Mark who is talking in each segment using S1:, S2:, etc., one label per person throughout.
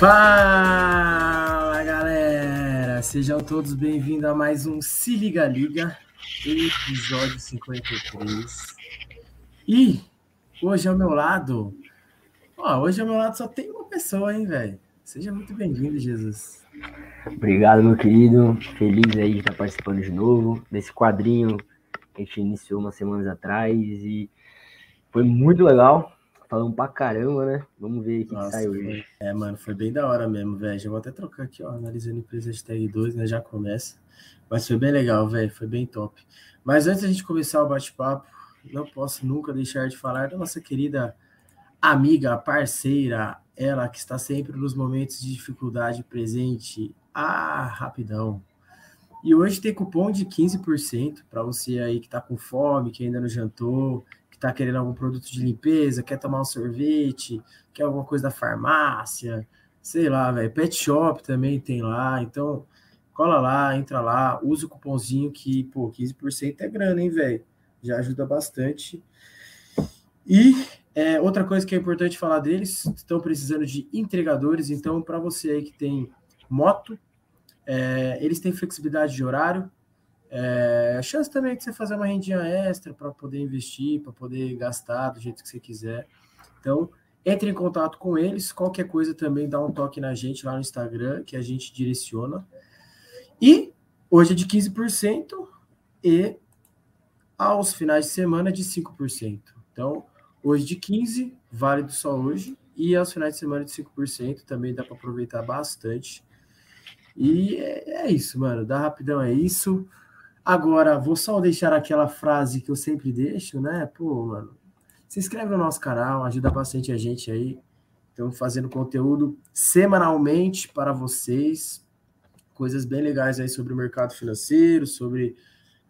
S1: Fala galera, sejam todos bem-vindos a mais um Se Liga Liga, episódio 53. E hoje ao meu lado, ó, hoje ao meu lado só tem uma pessoa, hein, velho? Seja muito bem-vindo, Jesus.
S2: Obrigado, meu querido. Feliz aí de estar participando de novo desse quadrinho que a gente iniciou umas semanas atrás e foi muito legal. Falamos pra caramba, né? Vamos ver o que, que sai hoje.
S1: É, mano, foi bem da hora mesmo, velho. Já vou até trocar aqui, ó, analisando empresa hashtag 2, né? Já começa. Mas foi bem legal, velho. Foi bem top. Mas antes da gente começar o bate-papo, não posso nunca deixar de falar da nossa querida amiga, parceira, ela que está sempre nos momentos de dificuldade presente. Ah, rapidão. E hoje tem cupom de 15% para você aí que está com fome, que ainda não jantou, está querendo algum produto de limpeza, quer tomar um sorvete, quer alguma coisa da farmácia, sei lá, velho. Pet shop também tem lá. Então, cola lá, entra lá, usa o cupomzinho que, pô, 15% é grana, hein, velho? Já ajuda bastante. E é, outra coisa que é importante falar deles, estão precisando de entregadores, então para você aí que tem moto, é, eles têm flexibilidade de horário, é, a chance também de você fazer uma rendinha extra para poder investir, para poder gastar do jeito que você quiser. Então, entre em contato com eles, qualquer coisa também dá um toque na gente lá no Instagram, que a gente direciona. E hoje é de 15% e aos finais de semana de 5%. Então, Hoje de 15, válido só hoje. E aos finais de semana de 5% também dá para aproveitar bastante. E é, é, isso, mano. Dá rapidão é isso. Agora, vou só deixar aquela frase que eu sempre deixo, né? Pô, mano, se inscreve no nosso canal, ajuda bastante a gente aí. Estamos fazendo conteúdo semanalmente para vocês. Coisas bem legais aí sobre o mercado financeiro, sobre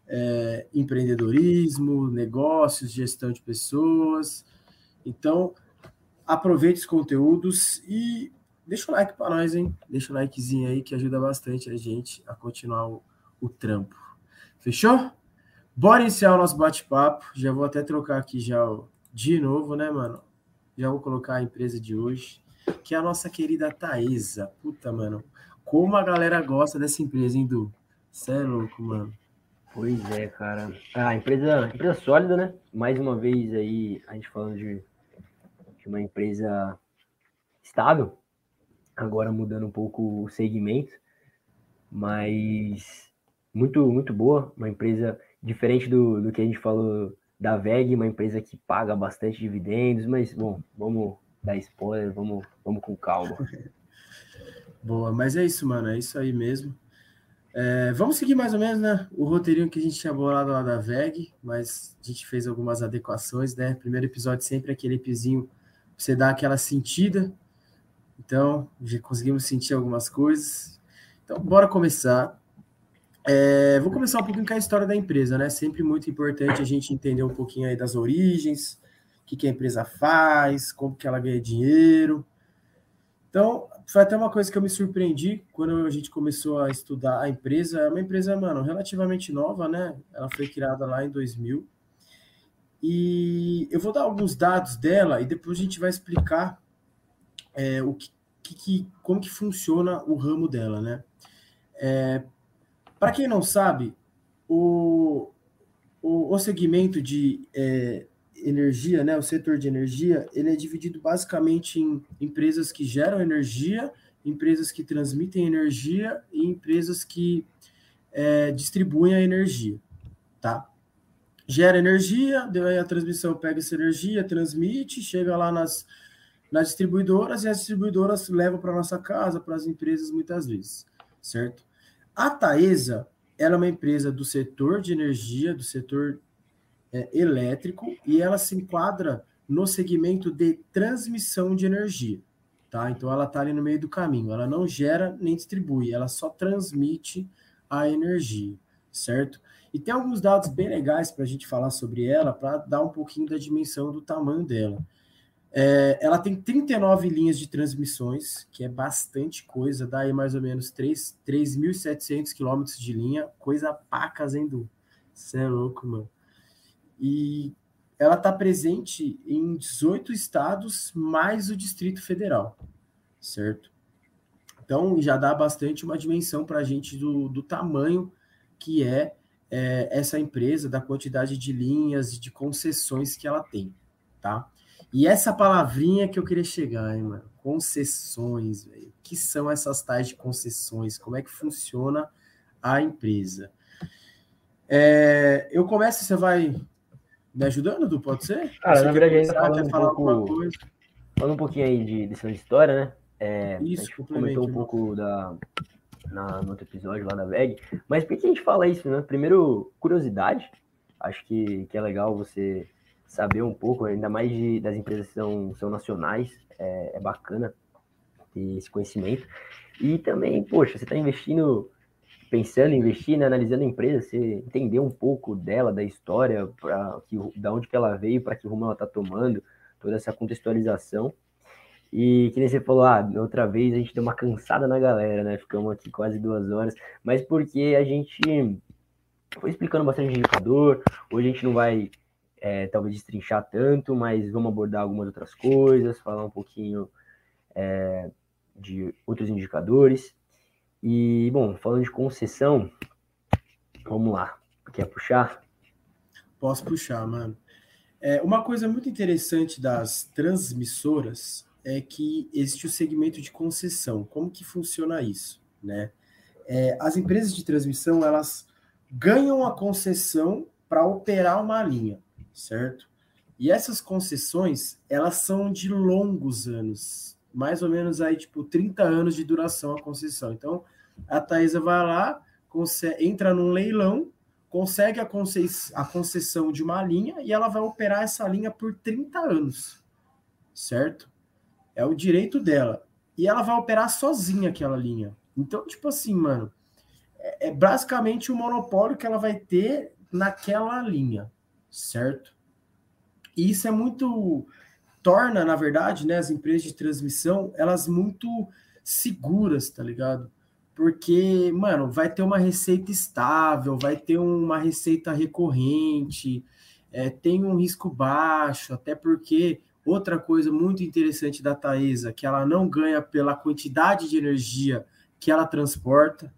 S1: é, empreendedorismo, negócios, gestão de pessoas. Então, aproveite os conteúdos e deixa o like para nós, hein? Deixa o likezinho aí que ajuda bastante a gente a continuar o, o trampo. Fechou? Bora iniciar o nosso bate-papo. Já vou até trocar aqui já de novo, né, mano? Já vou colocar a empresa de hoje, que é a nossa querida Taesa. Puta, mano. Como a galera gosta dessa empresa, hein, Du? Você é louco, mano.
S2: Pois é, cara. Ah, empresa, empresa sólida, né? Mais uma vez aí, a gente falando de, de uma empresa estável, agora mudando um pouco o segmento, mas muito, muito boa, uma empresa diferente do, do que a gente falou da VEG, uma empresa que paga bastante dividendos, mas, bom, vamos dar spoiler, vamos, vamos com calma.
S1: Boa, mas é isso, mano, é isso aí mesmo. É, vamos seguir mais ou menos né, o roteirinho que a gente tinha bolado lá da VEG, mas a gente fez algumas adequações, né? Primeiro episódio sempre aquele epizinho pra você dar aquela sentida. Então, já conseguimos sentir algumas coisas. Então, bora começar. É, vou começar um pouquinho com a história da empresa, né? Sempre muito importante a gente entender um pouquinho aí das origens, o que, que a empresa faz, como que ela ganha dinheiro. Então, foi até uma coisa que eu me surpreendi quando a gente começou a estudar a empresa. É uma empresa, mano, relativamente nova, né? Ela foi criada lá em 2000. E eu vou dar alguns dados dela e depois a gente vai explicar é, o que, que, como que funciona o ramo dela, né? É, Para quem não sabe, o, o, o segmento de é, energia, né, o setor de energia, ele é dividido basicamente em empresas que geram energia, empresas que transmitem energia e empresas que é, distribuem a energia, tá? Gera energia, a transmissão pega essa energia, transmite, chega lá nas, nas distribuidoras e as distribuidoras levam para nossa casa, para as empresas muitas vezes, certo? A Taesa, é uma empresa do setor de energia, do setor é, elétrico e ela se enquadra no segmento de transmissão de energia, tá? Então ela está ali no meio do caminho, ela não gera nem distribui, ela só transmite a energia, certo? E tem alguns dados bem legais para a gente falar sobre ela, para dar um pouquinho da dimensão do tamanho dela. É, ela tem 39 linhas de transmissões, que é bastante coisa, dá aí mais ou menos 3.700 quilômetros de linha, coisa pacas, hein, Du? Você é louco, mano e ela está presente em 18 estados, mais o Distrito Federal, certo? Então, já dá bastante uma dimensão para a gente do, do tamanho que é, é, essa empresa, da quantidade de linhas de concessões que ela tem, tá? E essa palavrinha que eu queria chegar, hein, mano? Concessões, velho. O que são essas tais de concessões? Como é que funciona a empresa? É, eu começo, você vai me ajudando, Du? Pode ser?
S2: Cara,
S1: você
S2: na verdade, ainda falando um, pouco, falando um pouquinho aí de, dessa história, né? É, isso, a gente comentou um pouco da, na, no outro episódio lá da VEG, mas por que a gente fala isso, né? Primeiro, curiosidade. Acho que, que é legal você saber um pouco, ainda mais de, das empresas que são, são nacionais, é, é bacana ter esse conhecimento. E também, poxa, você está investindo, pensando né, analisando a empresa, você entender um pouco dela, da história, para que da onde que ela veio, para que rumo ela está tomando, toda essa contextualização. E que nem você falou, ah, outra vez a gente deu uma cansada na galera, né? Ficamos aqui quase duas horas, mas porque a gente foi explicando bastante indicador, hoje a gente não vai é, talvez destrinchar tanto, mas vamos abordar algumas outras coisas, falar um pouquinho é, de outros indicadores. E, bom, falando de concessão, vamos lá. Quer puxar?
S1: Posso puxar, mano. É, uma coisa muito interessante das transmissoras é que existe o segmento de concessão. Como que funciona isso, né? É, as empresas de transmissão, elas ganham a concessão para operar uma linha certo? E essas concessões, elas são de longos anos, mais ou menos aí, tipo, 30 anos de duração a concessão. Então, a Taesa vai lá, entra num leilão, consegue a, a concessão de uma linha e ela vai operar essa linha por 30 anos, certo? É o direito dela. E ela vai operar sozinha aquela linha. Então, tipo assim, mano, é, é basicamente o monopólio que ela vai ter naquela linha, certo? E isso é muito torna, na verdade, né, as empresas de transmissão, elas muito seguras, tá ligado? Porque, mano, vai ter uma receita estável, vai ter uma receita recorrente, é, tem um risco baixo, até porque outra coisa muito interessante da Taesa, que ela não ganha pela quantidade de energia que ela transporta.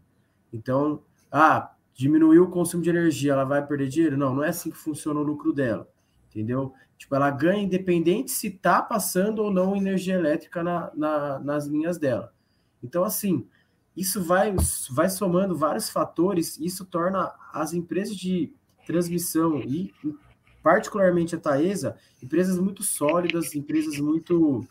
S1: Então, ah, diminuiu o consumo de energia, ela vai perder dinheiro? Não, não é assim que funciona o lucro dela, entendeu? Tipo, ela ganha independente se está passando ou não energia elétrica na, na, nas linhas dela. Então, assim, isso vai, vai somando vários fatores, isso torna as empresas de transmissão e, particularmente a Taesa, empresas muito sólidas, empresas muito.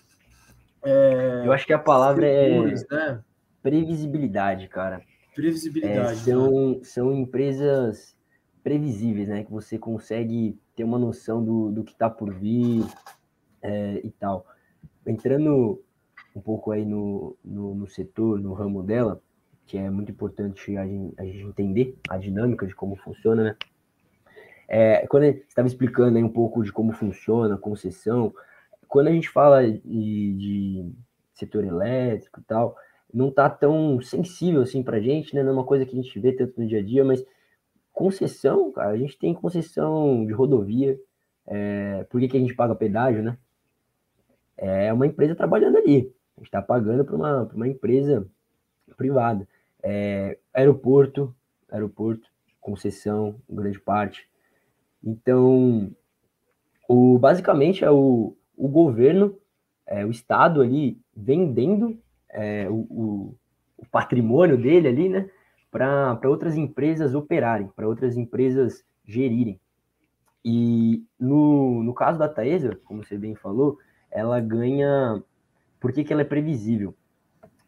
S2: É, Eu acho que a palavra é seguras, é né? previsibilidade, cara.
S1: Previsibilidade.
S2: É, são, né? são empresas previsíveis, né? Que você consegue ter uma noção do, do que está por vir é, e tal. Entrando um pouco aí no, no, no, setor, no ramo dela, que é muito importante a gente, a gente entender a dinâmica de como funciona, né? É, quando você estava explicando aí um pouco de como funciona a concessão, quando a gente fala de, de setor elétrico e tal, não tá tão sensível assim para a gente, né? Não é uma coisa que a gente vê tanto no dia a dia, mas concessão, cara, a gente tem concessão de rodovia. É, por que, que a gente paga pedágio, né? É uma empresa trabalhando ali. A gente está pagando para uma, uma empresa privada. É, aeroporto, aeroporto, concessão, grande parte. Então, o, basicamente é o, o governo, é, o Estado ali vendendo é, o, o, patrimônio dele ali, né? para outras empresas operarem, para outras empresas gerirem. E no, no caso da Taesa, como você bem falou, ela ganha. Por que, que ela é previsível?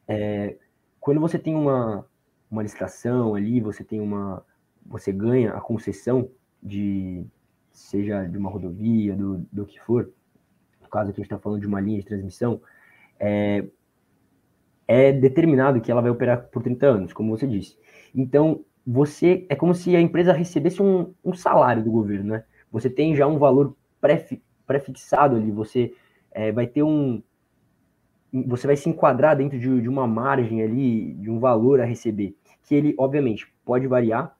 S2: É, quando você tem uma, uma licitação ali, você tem uma. Você ganha a concessão de seja de uma rodovia, do, do que for, no caso aqui a gente está falando de uma linha de transmissão, é, é determinado que ela vai operar por 30 anos, como você disse. Então, você é como se a empresa recebesse um, um salário do governo, né? Você tem já um valor pré-fixado ali, você é, vai ter um. Você vai se enquadrar dentro de, de uma margem ali, de um valor a receber, que ele, obviamente, pode variar.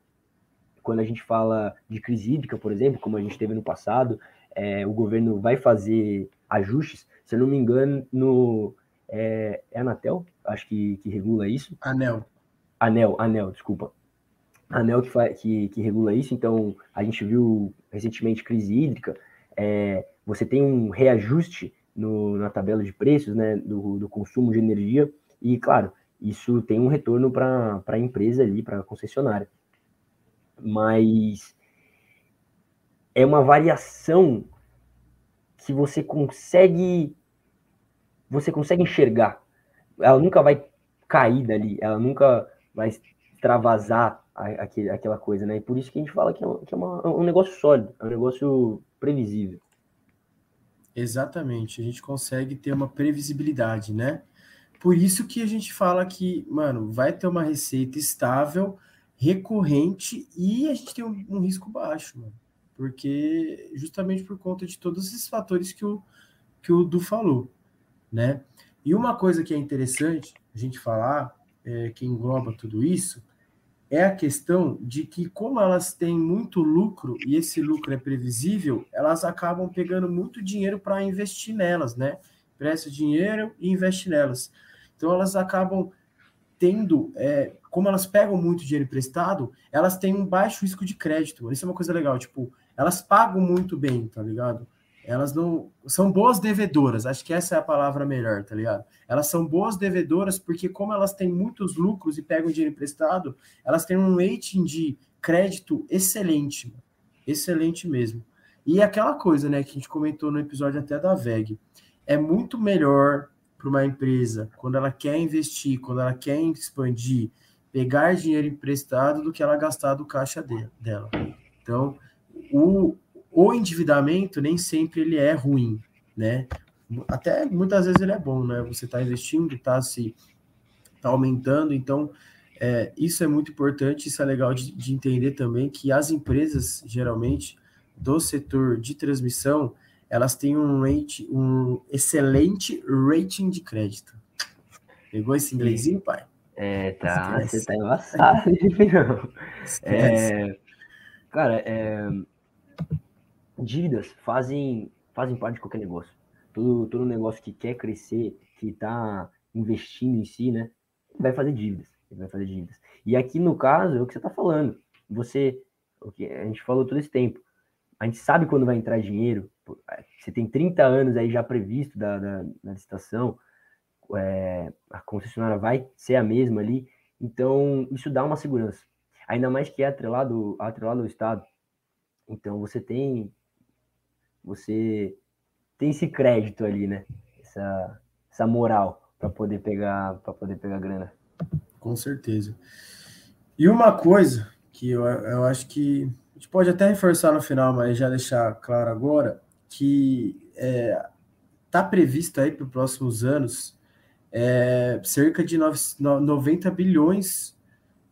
S2: Quando a gente fala de crise hídrica, por exemplo, como a gente teve no passado, é, o governo vai fazer ajustes. Se eu não me engano, no, é, é a Anatel, acho que, que regula isso.
S1: Anel.
S2: Anel, Anel, desculpa. Anel que, que, que regula isso, então a gente viu recentemente crise hídrica, é, você tem um reajuste no, na tabela de preços né, do, do consumo de energia, e claro, isso tem um retorno para a empresa ali, para a concessionária. Mas é uma variação que você consegue você consegue enxergar. Ela nunca vai cair dali, ela nunca vai extravasar aquele, aquela coisa, né? E por isso que a gente fala que é, um, que é uma, um negócio sólido, é um negócio previsível.
S1: Exatamente, a gente consegue ter uma previsibilidade, né? Por isso que a gente fala que, mano, vai ter uma receita estável, recorrente e a gente tem um, um risco baixo, mano. Porque justamente por conta de todos esses fatores que o, que o Du falou né? E uma coisa que é interessante a gente falar, é, que engloba tudo isso, é a questão de que, como elas têm muito lucro e esse lucro é previsível, elas acabam pegando muito dinheiro para investir nelas, né? Presta dinheiro e investe nelas. Então, elas acabam tendo, é, como elas pegam muito dinheiro emprestado, elas têm um baixo risco de crédito. Isso é uma coisa legal, tipo, elas pagam muito bem, tá ligado? Elas não são boas devedoras, acho que essa é a palavra melhor, tá ligado? Elas são boas devedoras porque como elas têm muitos lucros e pegam dinheiro emprestado, elas têm um rating de crédito excelente, excelente mesmo. E aquela coisa, né, que a gente comentou no episódio até da VEG, é muito melhor para uma empresa quando ela quer investir, quando ela quer expandir, pegar dinheiro emprestado do que ela gastar do caixa dela. Então, o, o endividamento nem sempre ele é ruim, né? Até muitas vezes ele é bom, né? Você está investindo, está se tá aumentando, então é, isso é muito importante, isso é legal de, de entender também que as empresas geralmente do setor de transmissão elas têm um, rate, um excelente rating de crédito. Pegou esse inglesinho, pai?
S2: É, tá, você tá embaçado, é, Cara, é, dívidas fazem, fazem parte de qualquer negócio. Todo, todo negócio que quer crescer, que está investindo em si, né? Vai fazer dívidas. Vai fazer dívidas. E aqui no caso, é o que você está falando. Você, o que a gente falou todo esse tempo. A gente sabe quando vai entrar dinheiro. Você tem 30 anos aí já previsto da, da, da licitação. É, a concessionária vai ser a mesma ali. Então, isso dá uma segurança. Ainda mais que é atrelado, atrelado ao Estado. Então, você tem você tem esse crédito ali, né? Essa, essa moral para poder pegar para poder pegar grana.
S1: Com certeza. E uma coisa que eu, eu acho que a gente pode até reforçar no final, mas já deixar claro agora que é, tá previsto aí para os próximos anos é, cerca de 90 bilhões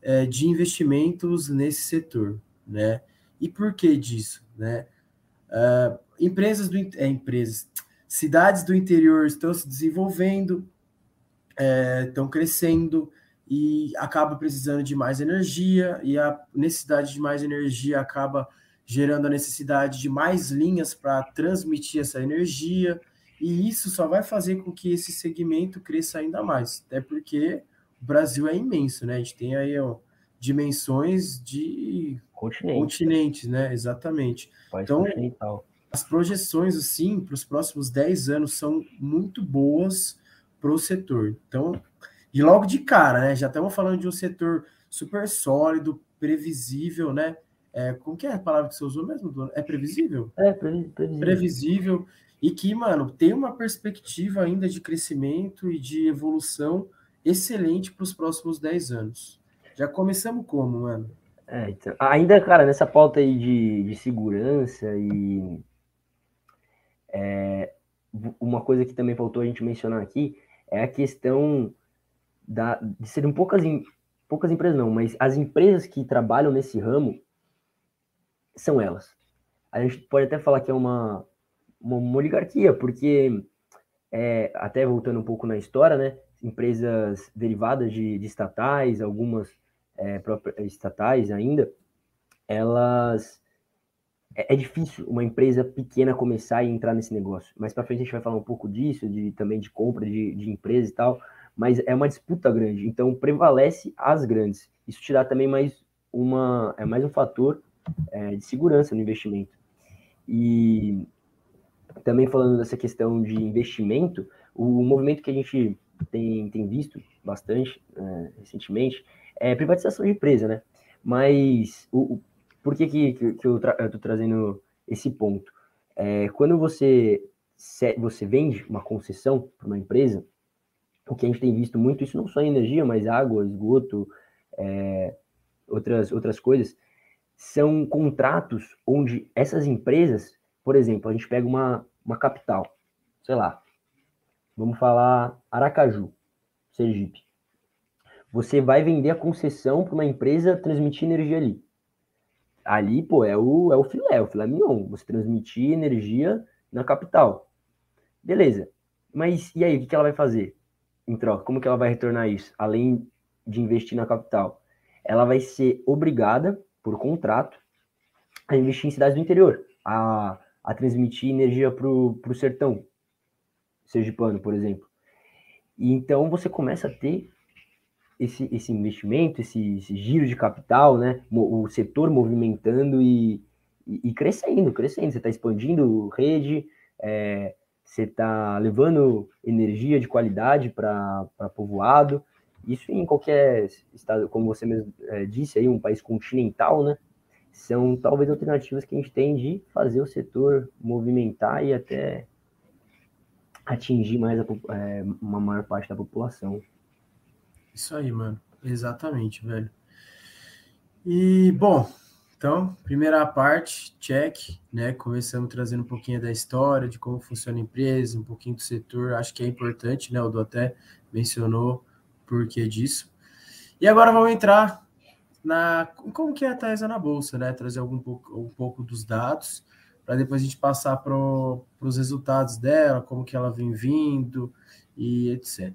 S1: é, de investimentos nesse setor, né? E por que disso, né? Uh, empresas do é, empresas, cidades do interior estão se desenvolvendo, é, estão crescendo e acaba precisando de mais energia e a necessidade de mais energia acaba gerando a necessidade de mais linhas para transmitir essa energia e isso só vai fazer com que esse segmento cresça ainda mais, até porque o Brasil é imenso, né? A gente tem aí ó, dimensões de Continente. continentes, né? Exatamente. então, as projeções, assim, para os próximos 10 anos são muito boas para o setor. Então, e logo de cara, né? Já estamos falando de um setor super sólido, previsível, né? É, como que é a palavra que você usou mesmo? É previsível?
S2: É, previsível.
S1: Previsível. E que, mano, tem uma perspectiva ainda de crescimento e de evolução excelente para os próximos 10 anos. Já começamos como, mano?
S2: É, então, ainda, cara, nessa pauta aí de, de segurança e é, uma coisa que também faltou a gente mencionar aqui é a questão da, de serem poucas, poucas empresas, não, mas as empresas que trabalham nesse ramo são elas. A gente pode até falar que é uma, uma, uma oligarquia, porque, é, até voltando um pouco na história, né, empresas derivadas de, de estatais, algumas é, estatais ainda, elas é, é difícil uma empresa pequena começar e entrar nesse negócio. Mais para frente a gente vai falar um pouco disso, de também de compra de, de empresa e tal, mas é uma disputa grande. Então prevalece as grandes. Isso te dá também mais uma é mais um fator é, de segurança no investimento. E também falando dessa questão de investimento, o movimento que a gente tem, tem visto bastante é, recentemente é privatização de empresa, né? Mas o, o por que, que, que eu estou trazendo esse ponto? É, quando você, você vende uma concessão para uma empresa, o que a gente tem visto muito, isso não só em energia, mas água, esgoto, é, outras, outras coisas, são contratos onde essas empresas, por exemplo, a gente pega uma, uma capital, sei lá, vamos falar Aracaju, Sergipe. Você vai vender a concessão para uma empresa transmitir energia ali. Ali, pô, é o, é o filé, o filé mignon. Você transmitir energia na capital. Beleza. Mas e aí, o que ela vai fazer em troca? Como que ela vai retornar isso? Além de investir na capital. Ela vai ser obrigada, por contrato, a investir em cidades do interior, a, a transmitir energia para o sertão, sergipano, por exemplo. E então você começa a ter esse, esse investimento, esse, esse, giro de capital, né? O setor movimentando e, e, e crescendo, crescendo. Você está expandindo rede, é, você está levando energia de qualidade para povoado. Isso em qualquer estado, como você mesmo é, disse aí, um país continental, né? São talvez alternativas que a gente tem de fazer o setor movimentar e até atingir mais a, é, uma maior parte da população.
S1: Isso aí, mano. Exatamente, velho. E, bom, então, primeira parte, check, né? Começamos trazendo um pouquinho da história, de como funciona a empresa, um pouquinho do setor. Acho que é importante, né? O Do até mencionou por que disso. E agora vamos entrar na como que é a Taesa na bolsa, né? Trazer algum pouco, um pouco dos dados para depois a gente passar para os resultados dela, como que ela vem vindo e etc.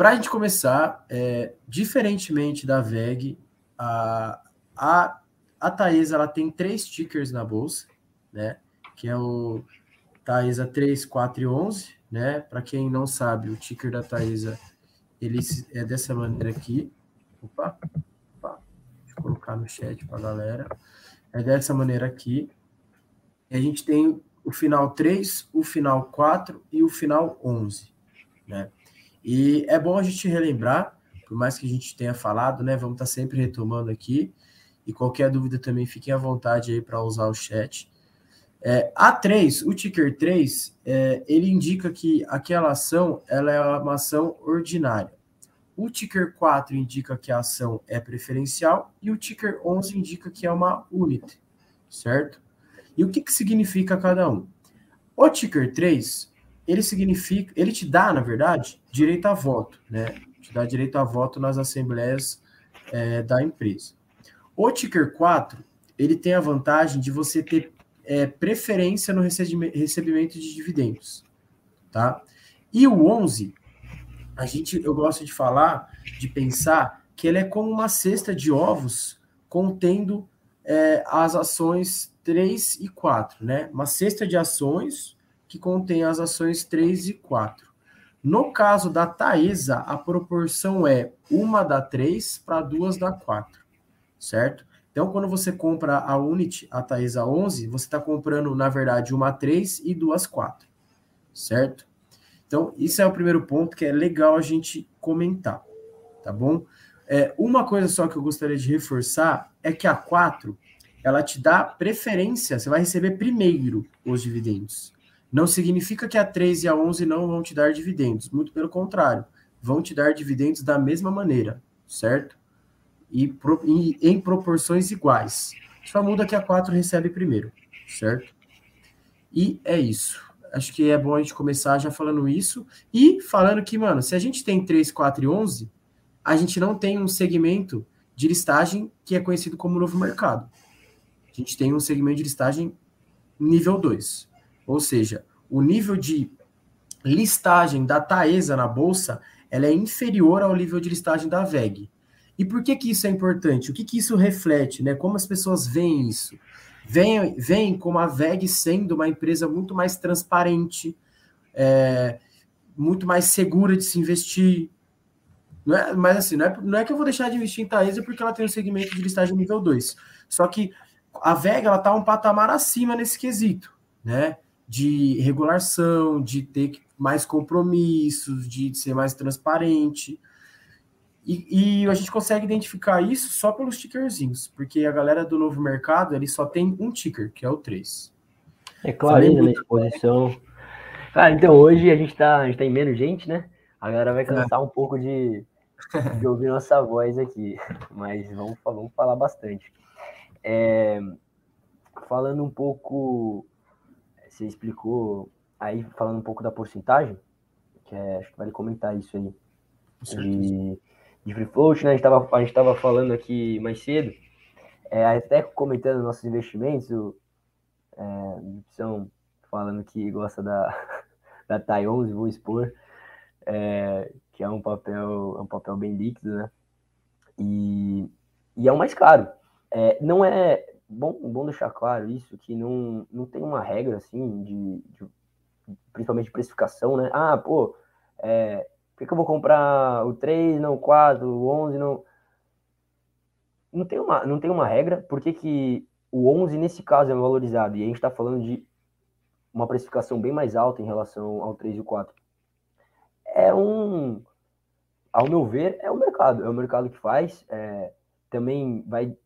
S1: Para a gente começar, é, diferentemente da VEG, a, a, a Taesa ela tem três tickers na bolsa, né? Que é o Taesa 3, 4 e 11, né? Para quem não sabe, o ticker da Taesa ele é dessa maneira aqui. Opa, opa deixa eu colocar no chat para a galera. É dessa maneira aqui. E a gente tem o final 3, o final 4 e o final 11, né? E é bom a gente relembrar, por mais que a gente tenha falado, né? Vamos estar tá sempre retomando aqui. E qualquer dúvida também fiquem à vontade aí para usar o chat. É, A3, o ticker 3, é, ele indica que aquela ação ela é uma ação ordinária. O ticker 4 indica que a ação é preferencial e o ticker 11 indica que é uma unit, certo? E o que, que significa cada um? O ticker 3, ele significa, ele te dá, na verdade, direito a voto, né? Te dá direito a voto nas assembleias é, da empresa. O Ticker 4, ele tem a vantagem de você ter é, preferência no recebimento de dividendos, tá? E o 11, a gente, eu gosto de falar, de pensar que ele é como uma cesta de ovos contendo é, as ações 3 e 4, né? Uma cesta de ações que contém as ações 3 e 4. No caso da Taesa, a proporção é uma da 3 para duas da 4, certo? Então, quando você compra a Unity, a Taesa 11, você está comprando, na verdade, uma 3 e duas 4, certo? Então, isso é o primeiro ponto que é legal a gente comentar, tá bom? É, uma coisa só que eu gostaria de reforçar é que a 4, ela te dá preferência, você vai receber primeiro os dividendos. Não significa que a 3 e a 11 não vão te dar dividendos, muito pelo contrário, vão te dar dividendos da mesma maneira, certo? E, pro, e em proporções iguais. Só muda que a 4 recebe primeiro, certo? E é isso. Acho que é bom a gente começar já falando isso e falando que, mano, se a gente tem 3, 4 e 11, a gente não tem um segmento de listagem que é conhecido como novo mercado. A gente tem um segmento de listagem nível 2, ou seja, o nível de listagem da Taesa na bolsa ela é inferior ao nível de listagem da VEG. E por que, que isso é importante? O que, que isso reflete? Né? Como as pessoas veem isso? vem, vem como a VEG sendo uma empresa muito mais transparente, é, muito mais segura de se investir. Não é, mas assim, não é, não é que eu vou deixar de investir em Taesa porque ela tem um segmento de listagem nível 2. Só que a VEG está um patamar acima nesse quesito, né? De regulação, de ter mais compromissos, de ser mais transparente. E, e, a gente consegue identificar isso só pelos tickerzinhos, porque a galera do novo mercado ele só tem um ticker, que é o 3.
S2: É claro, na exposição. Cara, então hoje a gente tá, a gente tá em menos gente, né? A galera vai cansar é. um pouco de, de ouvir nossa voz aqui, mas vamos, vamos falar bastante. É, falando um pouco, você explicou aí, falando um pouco da porcentagem, que é, acho que vale comentar isso aí. De, de free float, né? A gente estava a gente tava falando aqui mais cedo, é, até comentando nossos investimentos, o, é, são falando que gosta da, da TAI 11, vou expor, é, que é um papel, é um papel bem líquido, né? E, e é o mais caro. É, não é bom, bom deixar claro isso, que não, não tem uma regra assim de, de principalmente de precificação, né? Ah, pô, é, por que, eu vou comprar o 3, não o 4, o 11, não... Não tem uma, não tem uma regra, por que, que o 11 nesse caso é valorizado? E a gente está falando de uma precificação bem mais alta em relação ao 3 e o 4. É um, ao meu ver, é o mercado, é o mercado que faz, é, também vai,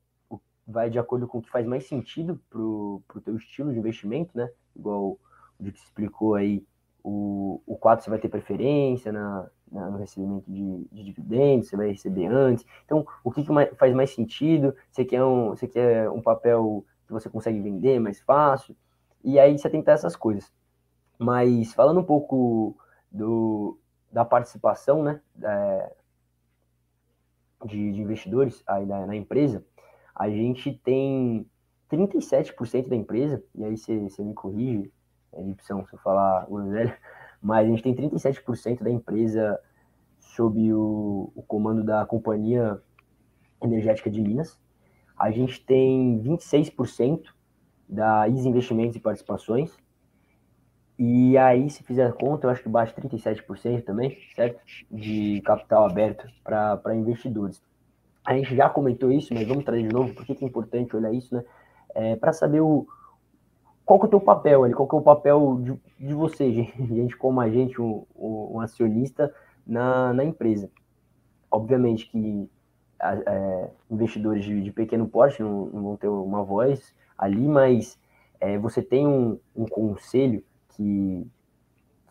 S2: vai de acordo com o que faz mais sentido para o teu estilo de investimento, né? Igual o que explicou aí, o, o 4 você vai ter preferência na, na no recebimento de, de, dividendos, você vai receber antes. Então, o que, que mais, faz mais sentido? Você quer, um, você quer um papel que você consegue vender mais fácil? E aí você ter essas coisas. Mas falando um pouco do, da participação né, de, de investidores aí na, na, empresa, a gente tem 37% da empresa, e aí você, me corrige, é opção se eu falar groselha, mas a gente tem 37% da empresa sob o, o comando da Companhia Energética de Minas. A gente tem 26% da Is Investimentos e Participações. E aí, se fizer a conta, eu acho que bate 37% também, certo? De capital aberto para investidores. A gente já comentou isso, mas vamos trazer de novo, porque que é importante olhar isso, né? É, para saber o, qual que é o teu papel ali, qual que é o papel de, de você, gente, gente como a gente, um, um acionista na, na empresa. Obviamente que é, investidores de, de, pequeno porte não, não, vão ter uma voz ali, mas é, você tem um, um conselho que,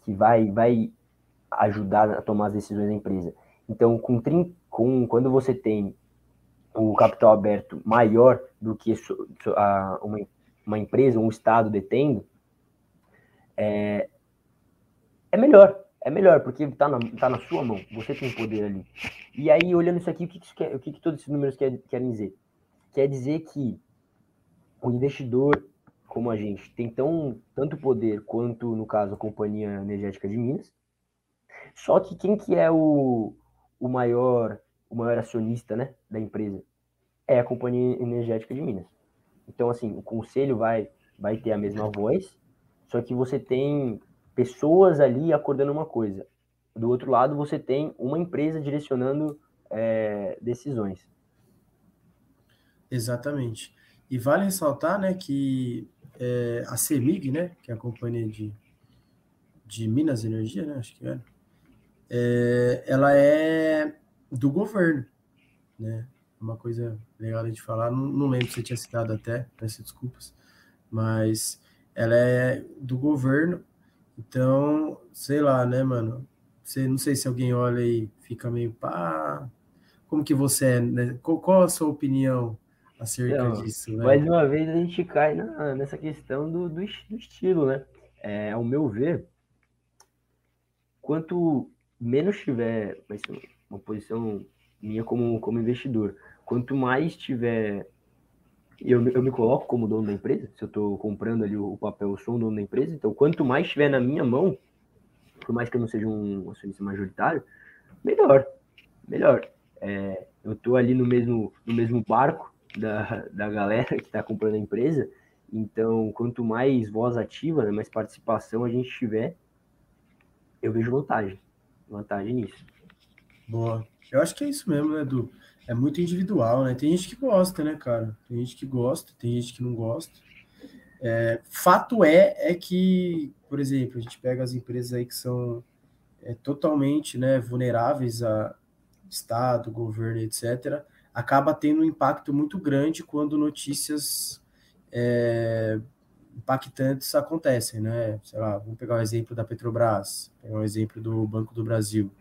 S2: que vai, vai ajudar a tomar as decisões da empresa. Então, com, com quando você tem o capital aberto maior do que a, uma, uma empresa, um estado detendo, é, é melhor. É melhor, porque está na, tá na sua mão, você tem poder ali. E aí, olhando isso aqui, o que, que, quer, o que, que todos esses números quer, querem dizer? Quer dizer que o investidor, como a gente, tem tão, tanto poder quanto, no caso, a Companhia Energética de Minas. Só que quem que é o, o maior o maior acionista né, da empresa? É a Companhia Energética de Minas. Então, assim, o conselho vai, vai ter a mesma voz, só que você tem pessoas ali acordando uma coisa. Do outro lado, você tem uma empresa direcionando é, decisões.
S1: Exatamente. E vale ressaltar, né, que é, a CEMIG, né, que é a companhia de, de Minas Energia, né, acho que era, é, ela é do governo, né? Uma coisa legal de falar, não, não lembro se você tinha citado até, peço desculpas, mas ela é do governo, então, sei lá, né, mano? Você, não sei se alguém olha e fica meio pá. Como que você é, né? Qual, qual a sua opinião acerca então, disso?
S2: Né? Mais uma vez a gente cai na, nessa questão do, do, do estilo, né? É, ao meu ver, quanto menos tiver uma posição minha como, como investidor, quanto mais tiver eu, eu me coloco como dono da empresa, se eu estou comprando ali o, papel, eu sou o dono da empresa, então quanto mais tiver na minha mão, por mais que eu não seja um acionista majoritário, melhor, melhor. É, eu estou ali no mesmo, no mesmo barco da, da galera que está comprando a empresa, Então, quanto mais voz ativa, né, mais participação a gente tiver, eu vejo vantagem. Vantagem nisso.
S1: Boa. Eu acho que é isso mesmo, né, Edu? É muito individual, né? Tem gente que gosta, né, cara? Tem gente que gosta, tem gente que não gosta. É, fato é, é que, por exemplo, a gente pega as empresas aí que são é, totalmente né, vulneráveis a Estado, governo, etc., acaba tendo um impacto muito grande quando notícias é, impactantes acontecem, né? Sei lá, vamos pegar o um exemplo da Petrobras, pegar um exemplo do Banco do Brasil.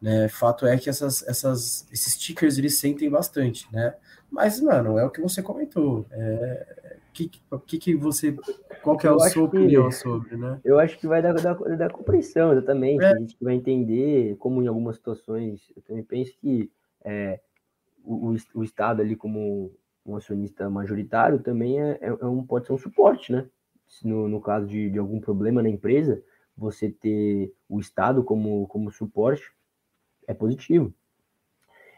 S1: Né? Fato é que essas, essas, esses stickers eles sentem bastante, né? Mas, mano, é o que você comentou. É, que, que, que você. Qual que é a sua opinião sobre, né?
S2: Eu acho que vai dar, dar, dar compreensão, exatamente. É. A gente vai entender como em algumas situações. Eu também penso que é, o, o Estado ali, como um acionista majoritário, também é, é, é um, pode ser um suporte, né? No, no caso de, de algum problema na empresa, você ter o Estado como, como suporte é positivo.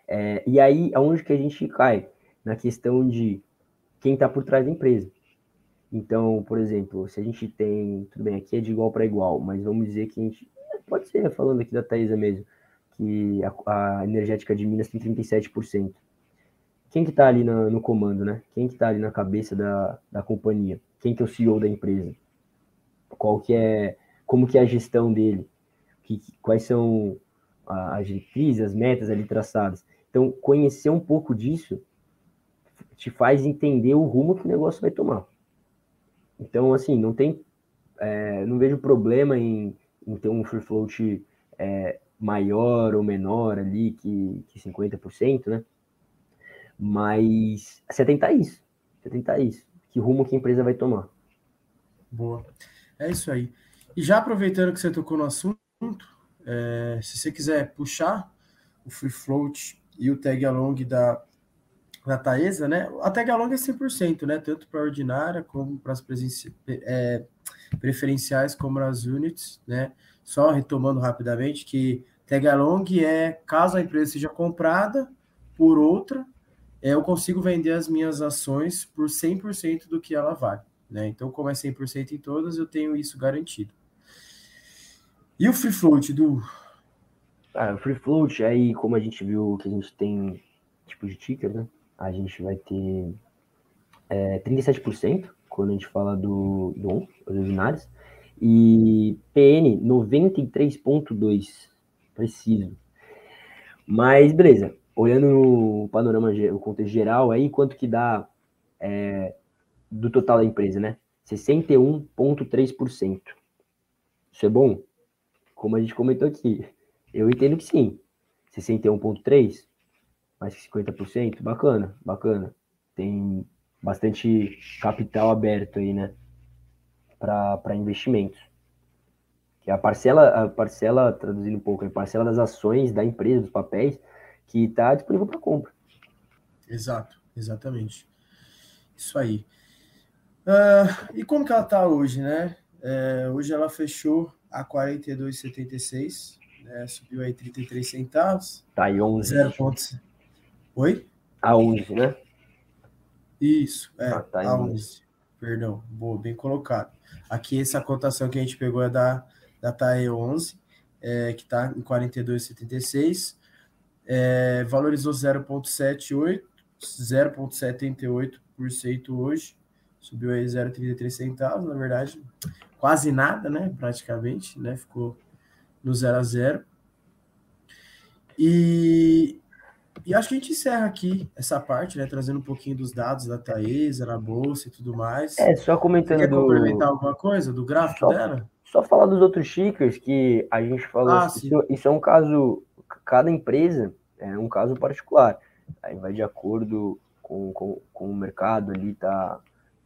S2: É, e aí, aonde que a gente cai? Na questão de quem está por trás da empresa. Então, por exemplo, se a gente tem, tudo bem, aqui é de igual para igual, mas vamos dizer que a gente, pode ser, falando aqui da Thaisa mesmo, que a, a energética de Minas tem 37%. Quem que está ali no, no, comando, né? Quem que está ali na cabeça da, da companhia? Quem que é o CEO da empresa? Qual que é, como que é a gestão dele? Que, quais são as diretrizes, as metas ali traçadas? Então, conhecer um pouco disso te faz entender o rumo que o negócio vai tomar. Então, assim, não tem. É, não vejo problema em, em ter um free float é, maior ou menor ali que, que 50%, né? Mas você tentar isso. Você tentar isso. Que rumo que a empresa vai tomar.
S1: Boa. É isso aí. E já aproveitando que você tocou no assunto, é, se você quiser puxar o free float e o tag along da, da Taesa, né? A tag along é 100%, né? Tanto para ordinária como para as é, preferenciais como as units, né? Só retomando rapidamente que tag along é caso a empresa seja comprada por outra, é, eu consigo vender as minhas ações por 100% do que ela vale, né? Então, como é 100% em todas, eu tenho isso garantido. E o free float do
S2: ah, o free float aí, como a gente viu que a gente tem tipo de ticker, né? a gente vai ter é, 37% quando a gente fala do, do ordinários e PN 93.2, preciso. Mas beleza, olhando no panorama, o contexto geral aí, quanto que dá é, do total da empresa, né? 61,3%. Isso é bom? Como a gente comentou aqui, eu entendo que sim. 61,3%, mais que 50%, bacana, bacana. Tem bastante capital aberto aí, né? Para investimentos. Que a parcela, a parcela, traduzindo um pouco, a parcela das ações da empresa, dos papéis, que está disponível para compra.
S1: Exato, exatamente. Isso aí. Uh, e como que ela está hoje, né? É, hoje ela fechou a 42,76, né? subiu aí 33 centavos.
S2: Tá aí 11.
S1: 0. Oi?
S2: A 11, né?
S1: Isso, é, ah, tá a 11. Perdão, boa, bem colocado. Aqui essa cotação que a gente pegou é da, da TAE 11, é, que está em 42,76. É, valorizou 0,78, 0,78% hoje. Subiu aí 0,33 centavos, na verdade, quase nada, né? Praticamente, né? Ficou no 0 a 0. E e acho que a gente encerra aqui essa parte, né? Trazendo um pouquinho dos dados da Taesa, na bolsa e tudo mais.
S2: É, só comentando. Você
S1: quer do... complementar alguma coisa do gráfico
S2: só,
S1: dela?
S2: Só falar dos outros chickers que a gente falou. Ah, isso, isso, é um caso. Cada empresa é um caso particular. Aí vai de acordo com, com, com o mercado ali, tá,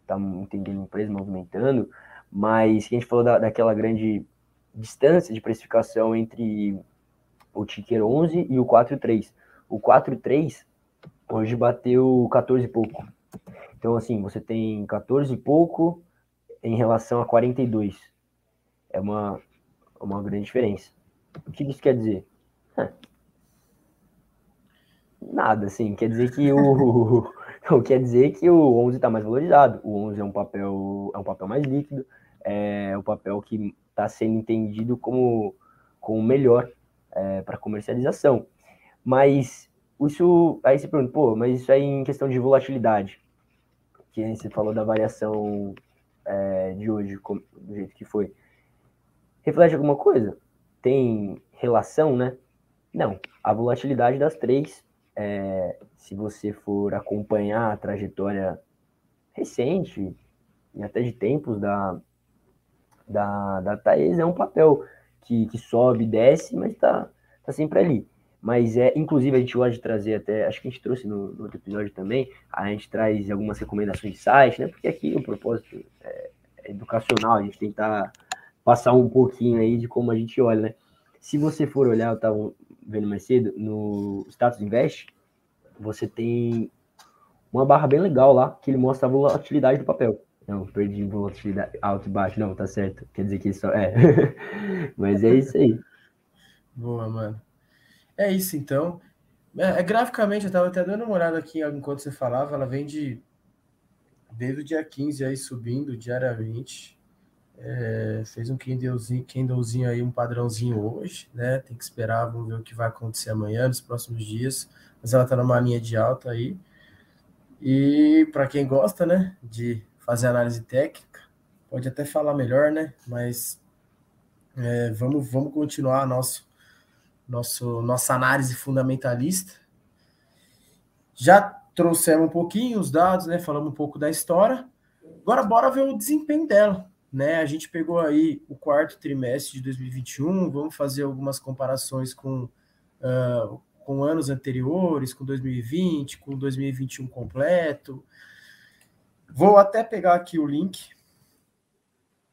S2: tá entendendo a empresa, movimentando. Mas que a gente falou da, daquela grande distância de precificação entre o ticker 11 e o 4.3 o 4-3 hoje bateu 14 e pouco. Então, assim, você tem 14 e pouco em relação a 42. É uma, uma grande diferença. O que isso quer dizer? Nada, assim. Quer dizer que o. Quer dizer que o 11 está mais valorizado. O 11 é um papel, é um papel mais líquido, é um papel que está sendo entendido como, como melhor é, para comercialização. Mas isso aí você pergunta, pô, mas isso aí em questão de volatilidade, que você falou da variação é, de hoje, do jeito que foi, reflete alguma coisa? Tem relação, né? Não, a volatilidade das três, é, se você for acompanhar a trajetória recente e até de tempos da, da, da Thaís, é um papel que, que sobe, desce, mas está tá sempre ali. Mas é, inclusive, a gente gosta de trazer até, acho que a gente trouxe no, no outro episódio também, a gente traz algumas recomendações de site, né? Porque aqui o propósito é, é educacional, a gente tentar passar um pouquinho aí de como a gente olha, né? Se você for olhar, eu estava vendo mais cedo, no Status Invest, você tem uma barra bem legal lá, que ele mostra a volatilidade do papel. Não, perdi volatilidade alto e baixo, não, tá certo. Quer dizer que só é. Mas é isso aí.
S1: Boa, mano. É isso então. É, é, graficamente, eu estava até dando uma olhada aqui enquanto você falava, ela vem de desde o dia 15 aí subindo diariamente. É, fez um candlezinho, candlezinho aí, um padrãozinho hoje, né? Tem que esperar, vamos ver o que vai acontecer amanhã, nos próximos dias. Mas ela tá numa linha de alta aí. E para quem gosta, né, de fazer análise técnica, pode até falar melhor, né? Mas é, vamos, vamos continuar nosso nosso, nossa análise fundamentalista. Já trouxemos um pouquinho os dados, né? Falamos um pouco da história. Agora bora ver o desempenho dela, né? A gente pegou aí o quarto trimestre de 2021, vamos fazer algumas comparações com, uh, com anos anteriores, com 2020, com 2021 completo. Vou até pegar aqui o link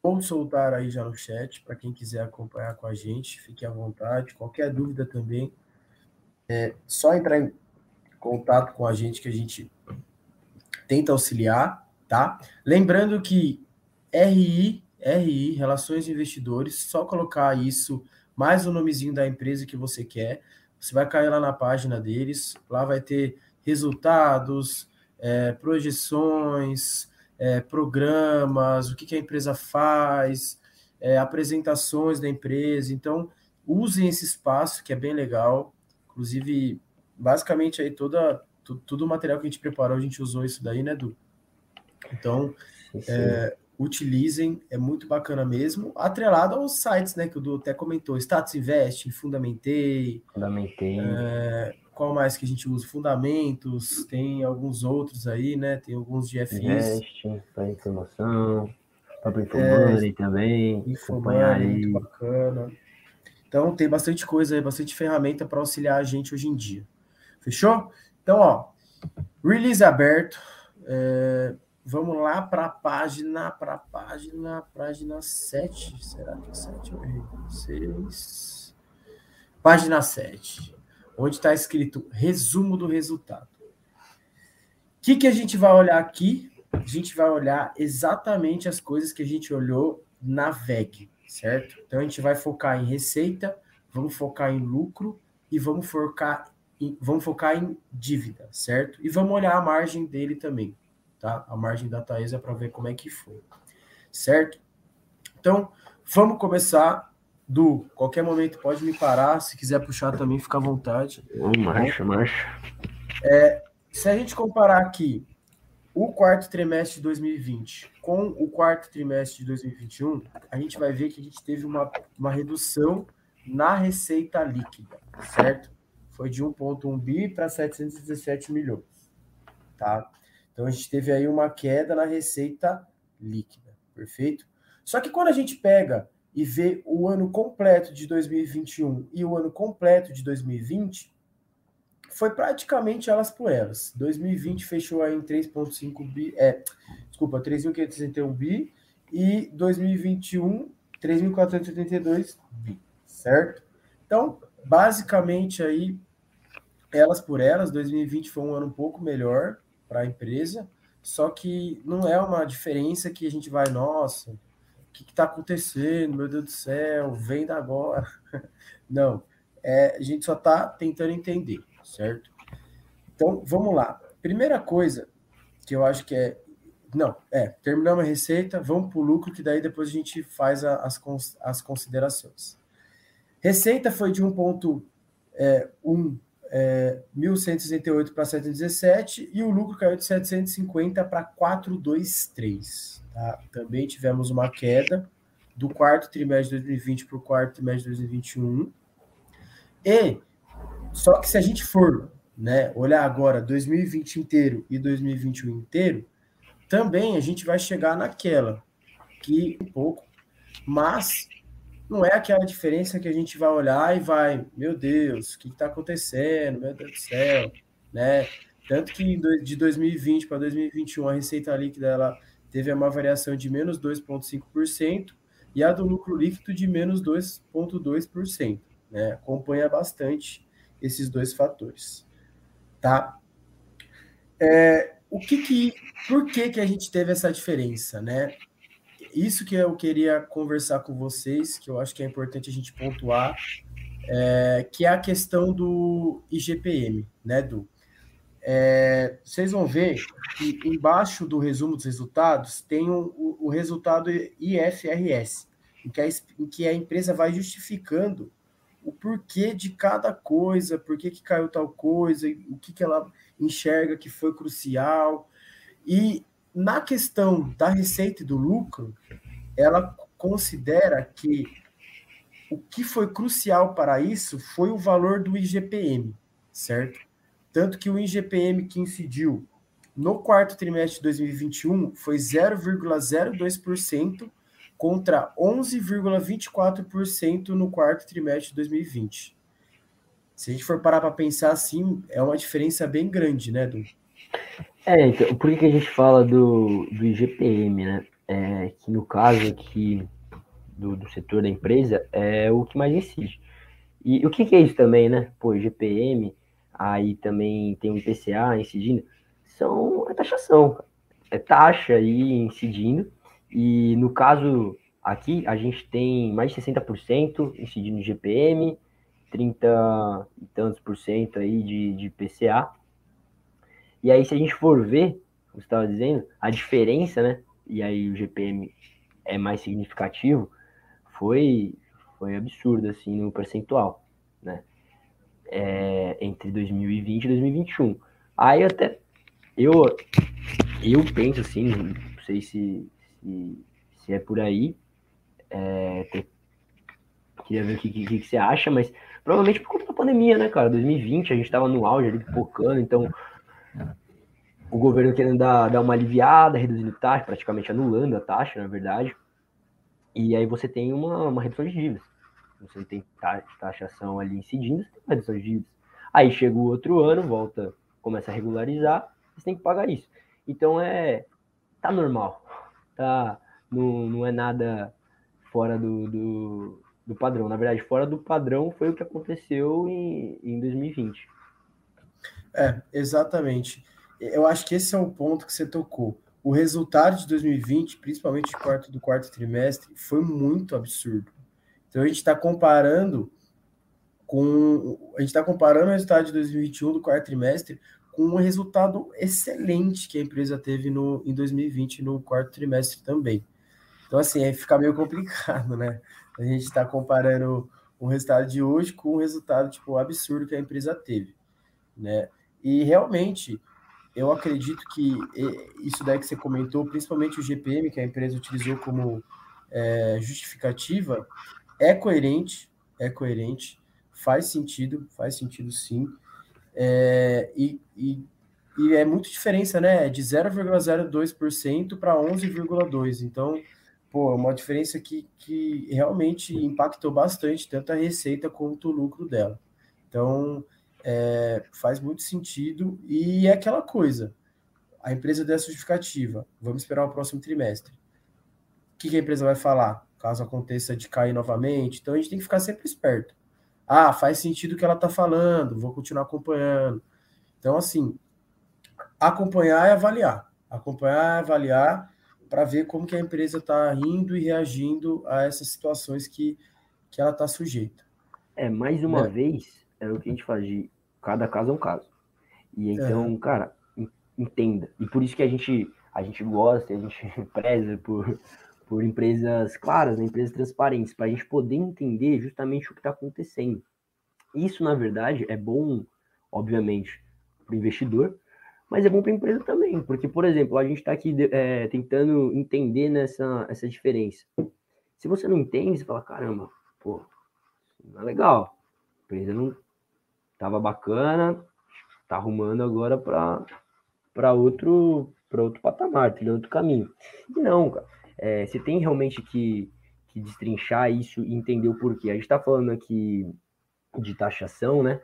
S1: Vou soltar aí já no chat para quem quiser acompanhar com a gente, fique à vontade. Qualquer dúvida também, é só entrar em contato com a gente que a gente tenta auxiliar, tá? Lembrando que RI, RI, Relações de Investidores, só colocar isso mais o nomezinho da empresa que você quer, você vai cair lá na página deles, lá vai ter resultados, é, projeções, é, programas, o que, que, a empresa faz, é, apresentações da empresa. Então, usem esse espaço, que é bem legal. Inclusive, basicamente, aí toda, tudo, o material que a gente preparou, a gente usou isso daí, né, Du? Então, é, utilizem, é muito bacana mesmo. Atrelado aos sites, né, que o Du até comentou, Status Invest, Fundamentei.
S2: Fundamentei.
S1: É, qual mais que a gente usa? Fundamentos, tem alguns outros aí, né? Tem alguns de FIs.
S2: Investe, para informação, para Infomani é, também.
S1: Infomani, muito bacana. Então tem bastante coisa aí, bastante ferramenta para auxiliar a gente hoje em dia. Fechou? Então, ó, release aberto. É, vamos lá para a página, para a página, página 7. Será que é 7 ou 6? Página 7 onde está escrito resumo do resultado. O que, que a gente vai olhar aqui? A gente vai olhar exatamente as coisas que a gente olhou na VEG, certo? Então a gente vai focar em receita, vamos focar em lucro e vamos focar em, vamos focar em dívida, certo? E vamos olhar a margem dele também, tá? A margem da Taesa para ver como é que foi, certo? Então, vamos começar Du, qualquer momento pode me parar. Se quiser puxar também, fica à vontade.
S2: Oh, marcha, marcha.
S1: É, se a gente comparar aqui o quarto trimestre de 2020 com o quarto trimestre de 2021, a gente vai ver que a gente teve uma, uma redução na receita líquida, certo? Foi de 1,1 bi para 717 milhões, tá? Então a gente teve aí uma queda na receita líquida, perfeito? Só que quando a gente pega e ver o ano completo de 2021 e o ano completo de 2020, foi praticamente elas por elas. 2020 fechou aí em 3,5 bi, é, desculpa, 3.561 bi, e 2021, 3.482 bi, certo? Então, basicamente aí, elas por elas, 2020 foi um ano um pouco melhor para a empresa, só que não é uma diferença que a gente vai, nossa, que está acontecendo, meu Deus do céu, vem da agora. Não, é, a gente só está tentando entender, certo? Então, vamos lá. Primeira coisa que eu acho que é. Não, é, terminamos a receita, vamos para o lucro, que daí depois a gente faz a, as, as considerações. Receita foi de 1,1 é, é, 1.168 para 717 e o lucro caiu de 750 para 423. Tá? Também tivemos uma queda do quarto trimestre de 2020 para o quarto trimestre de 2021. E só que se a gente for né, olhar agora 2020 inteiro e 2021 inteiro, também a gente vai chegar naquela que um pouco, mas não é aquela diferença que a gente vai olhar e vai, meu Deus, o que está acontecendo? Meu Deus do céu, né? Tanto que de 2020 para 2021 a receita líquida ela teve uma variação de menos 2,5% e a do lucro líquido de menos 2,2%. Né? Acompanha bastante esses dois fatores. Tá? É, o que que, por que, que a gente teve essa diferença, né? Isso que eu queria conversar com vocês, que eu acho que é importante a gente pontuar, é, que é a questão do IGPM, né, Du? É, vocês vão ver que embaixo do resumo dos resultados tem o, o, resultado IFRS, em que, a, em que a empresa vai justificando o porquê de cada coisa, por que, que caiu tal coisa, o que, que ela enxerga que foi crucial. E na questão da receita e do lucro, ela considera que o que foi crucial para isso foi o valor do IGPM, certo? Tanto que o IGPM que incidiu no quarto trimestre de 2021 foi 0,02% contra 11,24% no quarto trimestre de 2020. Se a gente for parar para pensar assim, é uma diferença bem grande, né, Du?
S2: É, então, por que a gente fala do, do IGPM, né? É, que no caso aqui do, do setor da empresa é o que mais incide. E o que, que é isso também, né? Pô, IGPM, aí também tem o IPCA incidindo, são a é taxação, é taxa aí incidindo e no caso aqui, a gente tem mais de 60% incidindo no GPM, 30 e tantos por cento aí de, de PCA. E aí, se a gente for ver, como você estava dizendo, a diferença, né? E aí o GPM é mais significativo, foi, foi absurdo, assim, no percentual, né? É, entre 2020 e 2021. Aí até eu, eu penso assim, não sei se, se, se é por aí. É, tem, queria ver o que, que, que, você acha, mas provavelmente por conta da pandemia, né, cara? 2020 a gente tava no auge ali, pipocando, então o governo querendo dar, dar uma aliviada, reduzindo taxa, praticamente anulando a taxa, na verdade. E aí você tem uma, uma redução de dívidas. Você tem taxação ali incidindo, você tem uma redução de dívidas. Aí chega o outro ano, volta, começa a regularizar, você tem que pagar isso. Então é. tá normal tá, não, não é nada fora do, do, do, padrão. Na verdade, fora do padrão foi o que aconteceu em, em 2020.
S1: É, exatamente. Eu acho que esse é o ponto que você tocou. O resultado de 2020, principalmente quarto, do quarto trimestre, foi muito absurdo. Então a gente está comparando com a gente está comparando o resultado de 2021 do quarto trimestre com um resultado excelente que a empresa teve no, em 2020, no quarto trimestre também. Então, assim, aí fica meio complicado, né? A gente está comparando o resultado de hoje com o resultado, tipo, absurdo que a empresa teve, né? E realmente, eu acredito que isso daí que você comentou, principalmente o GPM, que a empresa utilizou como é, justificativa, é coerente, é coerente, faz sentido, faz sentido sim. É, e, e, e, é muita diferença, né? De 0,02% para 11,2%. Então, pô, é uma diferença que, que realmente impactou bastante tanto a receita quanto o lucro dela. Então, é, faz muito sentido. E é aquela coisa: a empresa dessa justificativa, vamos esperar o próximo trimestre. O que, que a empresa vai falar? Caso aconteça de cair novamente. Então, a gente tem que ficar sempre esperto. Ah, faz sentido o que ela está falando, vou continuar acompanhando. Então, assim, acompanhar e avaliar. Acompanhar e avaliar para ver como que a empresa está indo e reagindo a essas situações que, que ela está sujeita.
S2: É, mais uma é. vez, é o que a gente faz de cada caso é um caso. E então, é. cara, entenda. E por isso que a gente, a gente gosta, a gente preza por, por empresas claras, né? empresas transparentes, para a gente poder entender justamente o que está acontecendo. Isso, na verdade, é bom, obviamente, para o investidor, mas é bom para a empresa também, porque, por exemplo, a gente está aqui é, tentando entender nessa essa diferença. Se você não entende, você fala, caramba, pô, não é legal. A empresa não estava bacana, está arrumando agora para outro para outro patamar, trilhando outro caminho. E não, cara. É, você tem realmente que, que destrinchar isso e entender o porquê. A gente está falando aqui de taxação, né?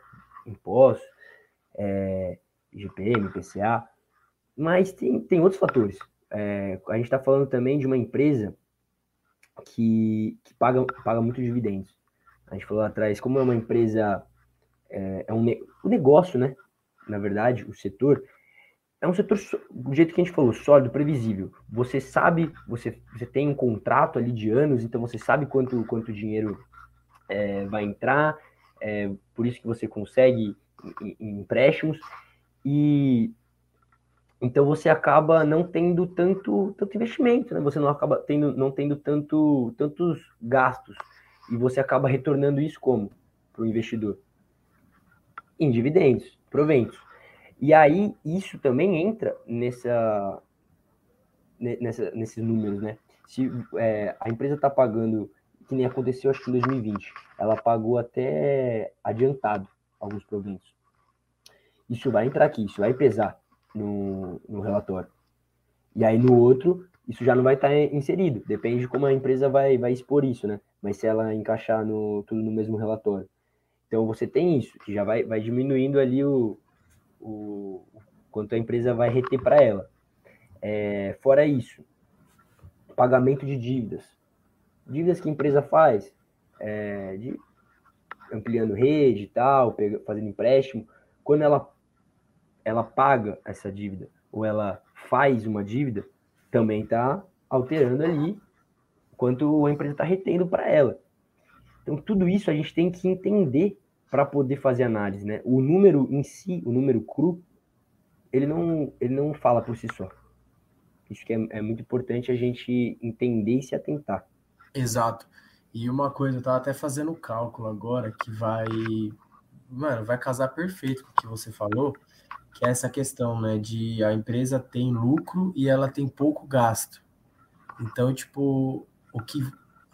S2: Impostos, é, IGPM, PCA, mas tem, tem outros fatores. É, a gente está falando também de uma empresa que, que paga, paga muito dividendos. A gente falou atrás, como é uma empresa, é, é um o negócio, né? Na verdade, o setor é um setor do jeito que a gente falou, sólido, previsível. Você sabe, você, você tem um contrato ali de anos, então você sabe quanto quanto dinheiro é, vai entrar, é, por isso que você consegue empréstimos e então você acaba não tendo tanto, tanto investimento, né? Você não acaba tendo, não tendo tanto, tantos gastos e você acaba retornando isso como para o investidor em dividendos, proventos. E aí isso também entra nessa, nessa nesses números, né? Se é, a empresa está pagando, que nem aconteceu acho que em 2020, ela pagou até adiantado alguns proventos. Isso vai entrar aqui, isso vai pesar no, no relatório. E aí no outro, isso já não vai estar tá inserido. Depende de como a empresa vai, vai expor isso, né? Mas se ela encaixar no, tudo no mesmo relatório. Então você tem isso, que já vai, vai diminuindo ali o, o, o quanto a empresa vai reter para ela. É, fora isso, pagamento de dívidas. Dívidas que a empresa faz, é, de, ampliando rede e tal, fazendo empréstimo. Quando ela ela paga essa dívida ou ela faz uma dívida, também está alterando ali quanto a empresa está retendo para ela. Então, tudo isso a gente tem que entender para poder fazer análise, né? O número em si, o número cru, ele não, ele não fala por si só. Isso que é, é muito importante a gente entender e se atentar.
S1: Exato. E uma coisa, eu tava até fazendo cálculo agora que vai. Mano, vai casar perfeito com o que você falou que é essa questão, né, de a empresa tem lucro e ela tem pouco gasto. Então, tipo, o que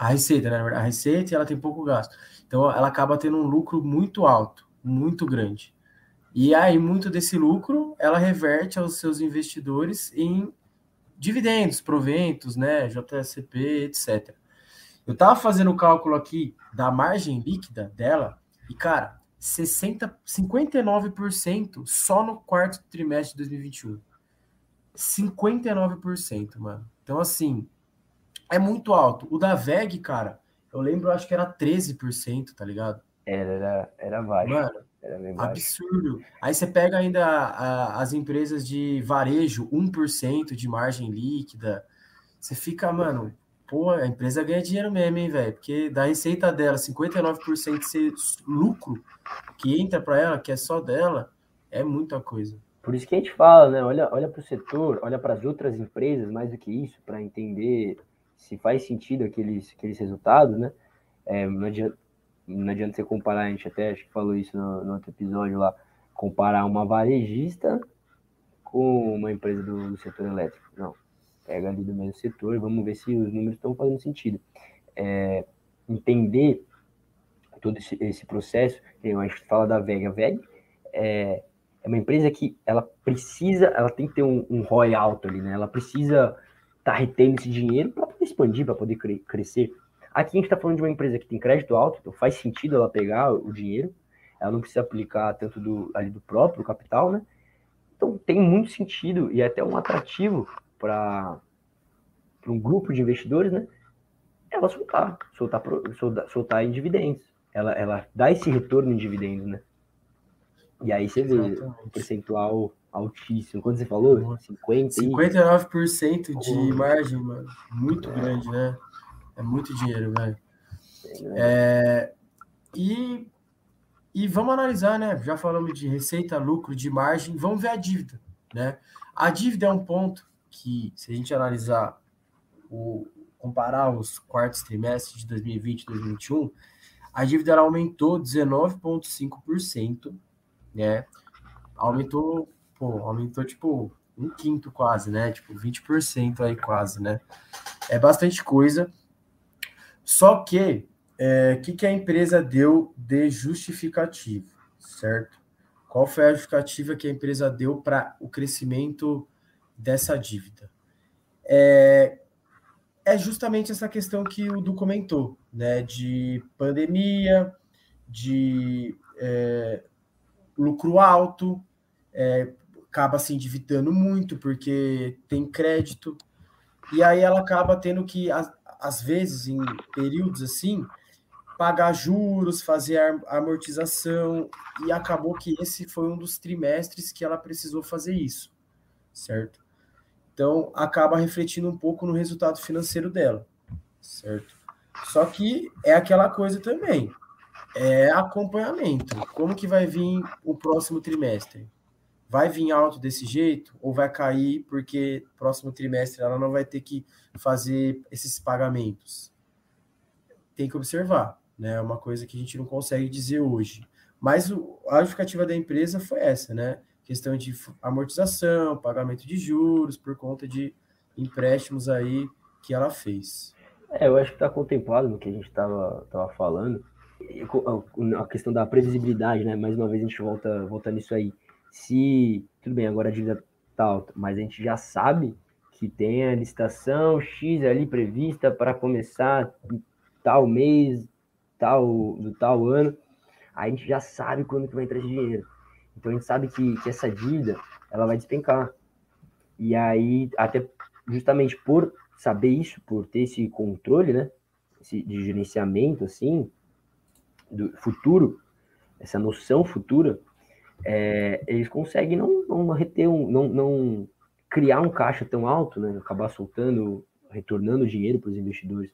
S1: a receita, né, a receita ela tem pouco gasto. Então, ela acaba tendo um lucro muito alto, muito grande. E aí, muito desse lucro, ela reverte aos seus investidores em dividendos, proventos, né, JSCP, etc. Eu tava fazendo o cálculo aqui da margem líquida dela e, cara, 60, 59% só no quarto trimestre de 2021. 59%, mano. Então, assim, é muito alto. O da VEG, cara, eu lembro, acho que era 13%, tá ligado?
S2: Era, era, era baixo.
S1: Mano, era absurdo. Aí você pega ainda a, as empresas de varejo, 1% de margem líquida. Você fica, mano, pô, a empresa ganha dinheiro mesmo, hein, velho? Porque da receita dela, 59% ser lucro que entra para ela, que é só dela, é muita coisa.
S2: Por isso que a gente fala, né? Olha, olha para o setor, olha para as outras empresas, mais do que isso, para entender se faz sentido aqueles, aqueles resultados, né? É, não, adianta, não adianta você comparar, a gente até acho que falou isso no, no outro episódio lá, comparar uma varejista com uma empresa do, do setor elétrico. Não pega ali do mesmo setor, vamos ver se os números estão fazendo sentido. É, entender todo esse, esse, processo, a gente fala da VEG, a VEG é, é, uma empresa que ela precisa, ela tem que ter um, um ROI alto ali, né? Ela precisa estar tá retendo esse dinheiro para expandir, para poder cre crescer. Aqui a gente está falando de uma empresa que tem crédito alto, então faz sentido ela pegar o dinheiro, ela não precisa aplicar tanto do, ali do próprio capital, né? Então tem muito sentido e é até um atrativo para um grupo de investidores, né? Ela soltar, soltar, soltar, soltar em dividendos. Ela, ela dá esse retorno em dividendos, né? E aí você Exatamente. vê o percentual altíssimo. Quando você falou? 50
S1: 59% de oh. margem, mano. Muito é. grande, né? É muito dinheiro, velho. É, e, e vamos analisar, né? Já falamos de receita, lucro, de margem. Vamos ver a dívida, né? A dívida é um ponto que, se a gente analisar, o, comparar os quartos trimestres de 2020 e 2021, a dívida ela aumentou 19,5%, né? Aumentou, pô, aumentou tipo um quinto quase, né? Tipo 20% aí quase, né? É bastante coisa. Só que, o é, que, que a empresa deu de justificativo, certo? Qual foi a justificativa que a empresa deu para o crescimento dessa dívida? É, é justamente essa questão que o Du comentou, né? De pandemia, de é, lucro alto, é, acaba se endividando muito porque tem crédito, e aí ela acaba tendo que, às vezes, em períodos assim, pagar juros, fazer amortização, e acabou que esse foi um dos trimestres que ela precisou fazer isso, certo? Então, acaba refletindo um pouco no resultado financeiro dela, certo? Só que é aquela coisa também, é acompanhamento. Como que vai vir o próximo trimestre? Vai vir alto desse jeito ou vai cair porque próximo trimestre ela não vai ter que fazer esses pagamentos? Tem que observar, né? É uma coisa que a gente não consegue dizer hoje. Mas a justificativa da empresa foi essa, né? Questão de amortização, pagamento de juros por conta de empréstimos aí que ela fez.
S2: É, eu acho que está contemplado no que a gente estava tava falando a questão da previsibilidade, né? Mais uma vez a gente volta, volta nisso aí. Se, tudo bem, agora a dívida tá alta, mas a gente já sabe que tem a licitação X ali prevista para começar tal mês, tal, do tal ano, a gente já sabe quando que vai entrar esse dinheiro. Então a gente sabe que, que essa dívida, ela vai despencar. E aí, até justamente por saber isso, por ter esse controle, né, esse, de gerenciamento, assim, do futuro, essa noção futura, é, eles conseguem não, não reter um, não, não criar um caixa tão alto, né? Acabar soltando, retornando dinheiro para os investidores.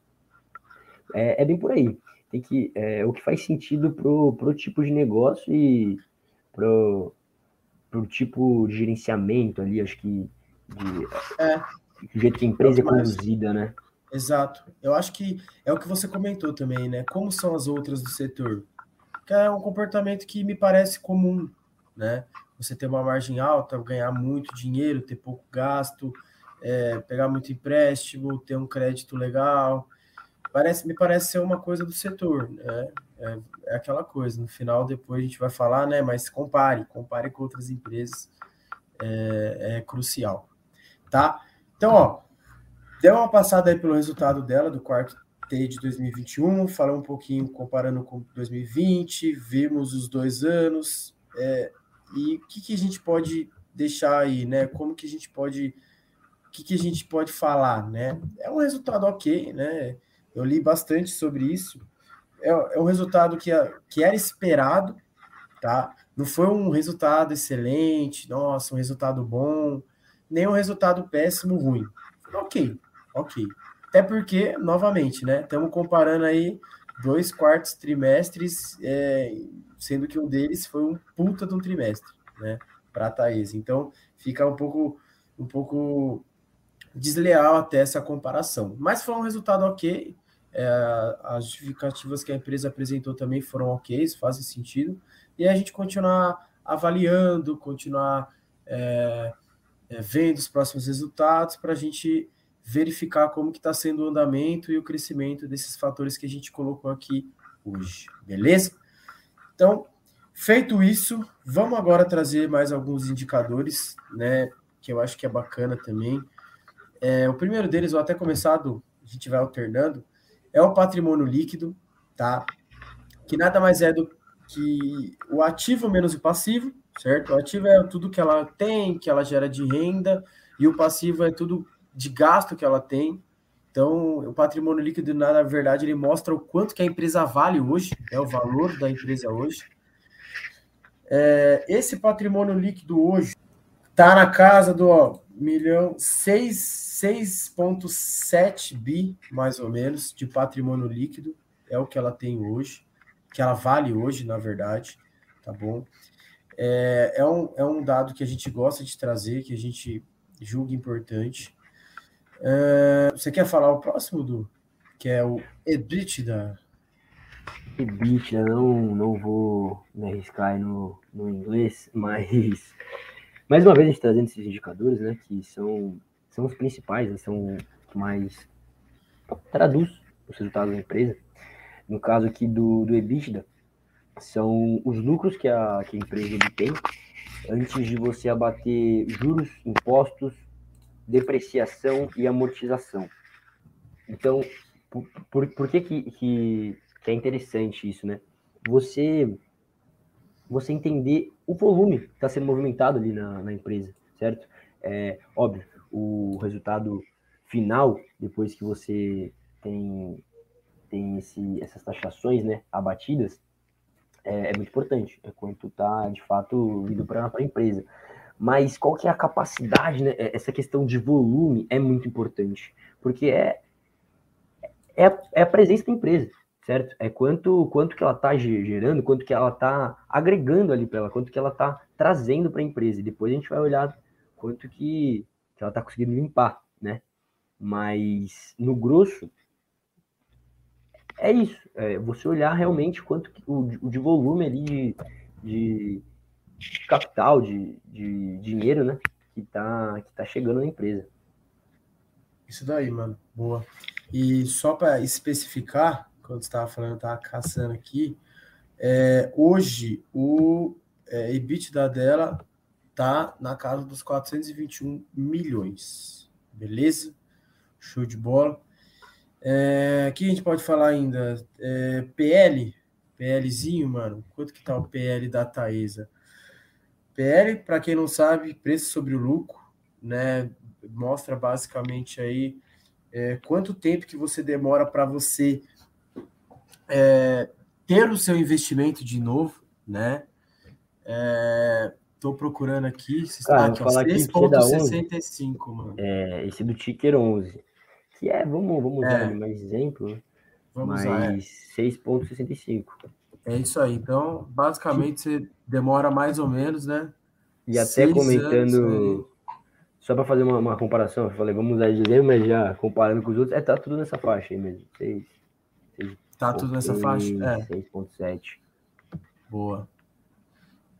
S2: É, é, bem por aí. Tem que é o que faz sentido pro, pro tipo de negócio e pro, pro tipo de gerenciamento ali, acho que de, é. do jeito que a empresa é conduzida, né?
S1: Exato. Eu acho que é o que você comentou também, né? Como são as outras do setor? Que é um comportamento que me parece comum, né? Você ter uma margem alta, ganhar muito dinheiro, ter pouco gasto, é, pegar muito empréstimo, ter um crédito legal. Parece, me parece ser uma coisa do setor, né? É, é aquela coisa. No final, depois a gente vai falar, né? Mas compare, compare com outras empresas, é, é crucial, tá? Então, ó, Deu uma passada aí pelo resultado dela do quarto T de 2021, falou um pouquinho comparando com 2020, vimos os dois anos, é, e o que, que a gente pode deixar aí, né? Como que a gente pode, o que, que a gente pode falar, né? É um resultado ok, né? Eu li bastante sobre isso. É, é um resultado que, que era esperado, tá? Não foi um resultado excelente, nossa, um resultado bom, nem um resultado péssimo, ruim. Ok, Ok. Até porque, novamente, né? Estamos comparando aí dois quartos trimestres, é, sendo que um deles foi um puta de um trimestre, né? Para a Thaís. Então, fica um pouco, um pouco desleal até essa comparação. Mas foi um resultado ok. É, as justificativas que a empresa apresentou também foram ok, fazem sentido. E a gente continuar avaliando, continuar é, é, vendo os próximos resultados para a gente verificar como que está sendo o andamento e o crescimento desses fatores que a gente colocou aqui hoje, beleza? Então, feito isso, vamos agora trazer mais alguns indicadores, né, que eu acho que é bacana também. É, o primeiro deles, vou até começar do, a gente vai alternando, é o patrimônio líquido, tá? Que nada mais é do que o ativo menos o passivo, certo? O ativo é tudo que ela tem, que ela gera de renda, e o passivo é tudo de gasto que ela tem. Então, o patrimônio líquido, na verdade, ele mostra o quanto que a empresa vale hoje, é o valor da empresa hoje. É, esse patrimônio líquido hoje está na casa do ó, milhão 6,7 bi, mais ou menos, de patrimônio líquido. É o que ela tem hoje, que ela vale hoje, na verdade, tá bom? É, é, um, é um dado que a gente gosta de trazer, que a gente julgo importante. Uh, você quer falar o próximo, Du? Que é o EBITDA.
S2: EBITDA, não, não vou me arriscar no, no inglês, mas mais uma vez a gente trazendo esses indicadores, né, que são, são os principais, né, são mais traduz os resultados da empresa. No caso aqui do, do EBITDA, são os lucros que a, que a empresa obtém antes de você abater juros, impostos, depreciação e amortização. Então, por, por, por que, que, que, que é interessante isso, né? Você, você entender o volume que está sendo movimentado ali na, na empresa, certo? É óbvio, o resultado final, depois que você tem, tem esse, essas taxações né, abatidas, é, é muito importante. É quanto está, de fato, vindo para a empresa. Mas qual que é a capacidade, né? É, essa questão de volume é muito importante, porque é, é, a, é a presença da empresa, certo? É quanto, quanto que ela está gerando, quanto que ela está agregando ali para ela, quanto que ela está trazendo para a empresa. E depois a gente vai olhar quanto que, que ela está conseguindo limpar, né? Mas no grosso, é isso. É você olhar realmente quanto o, o de volume ali de, de capital, de, de, dinheiro, né? Que tá, que tá chegando na empresa.
S1: Isso daí, mano. Boa. E só para especificar, quando estava falando, eu estava caçando aqui, é, hoje o é, EBITDA dela tá na casa dos 421 milhões. Beleza? Show de bola. É, aqui a gente pode falar ainda. É, PL, PLzinho, mano. Quanto que tá o PL da Taesa? PL, para quem não sabe, preço sobre o lucro, né? Mostra basicamente aí é, quanto tempo que você demora para você é, ter o seu investimento de novo, né? Estou é, procurando aqui.
S2: Cara, aqui, 6,65, mano. É, esse do Ticker 11 que é, vamos, vamos usar é. mais exemplo, vamos mas 6,65.
S1: É. isso aí. Então, basicamente, você demora mais ou menos, né?
S2: E até Seis comentando, anos, só para fazer uma, uma, comparação, eu falei, vamos usar de exemplo, mas já comparando com os outros, é, tá tudo nessa faixa aí mesmo. 6,
S1: 6 tá tudo nessa faixa? É.
S2: 6,7.
S1: Boa.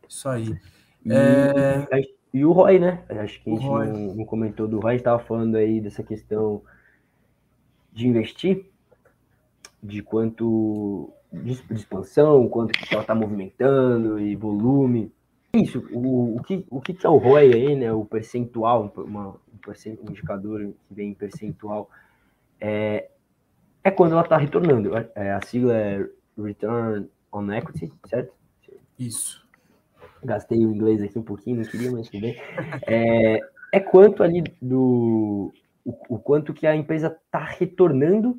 S1: Isso aí.
S2: E, é... e o Roy, né? Acho que a gente não, não, comentou do Roy, estava falando aí dessa questão de investir, de quanto de, expansão, quanto que ela está movimentando e volume. Isso, o, o, que, o que é o ROI aí, né? O percentual, uma, um, indicador que vem em percentual, é, é quando ela está retornando. É, a sigla é Return on Equity, certo?
S1: Isso.
S2: Gastei o inglês aqui um pouquinho, não queria, mas tudo bem. É, é quanto ali do, o, o quanto que a empresa está retornando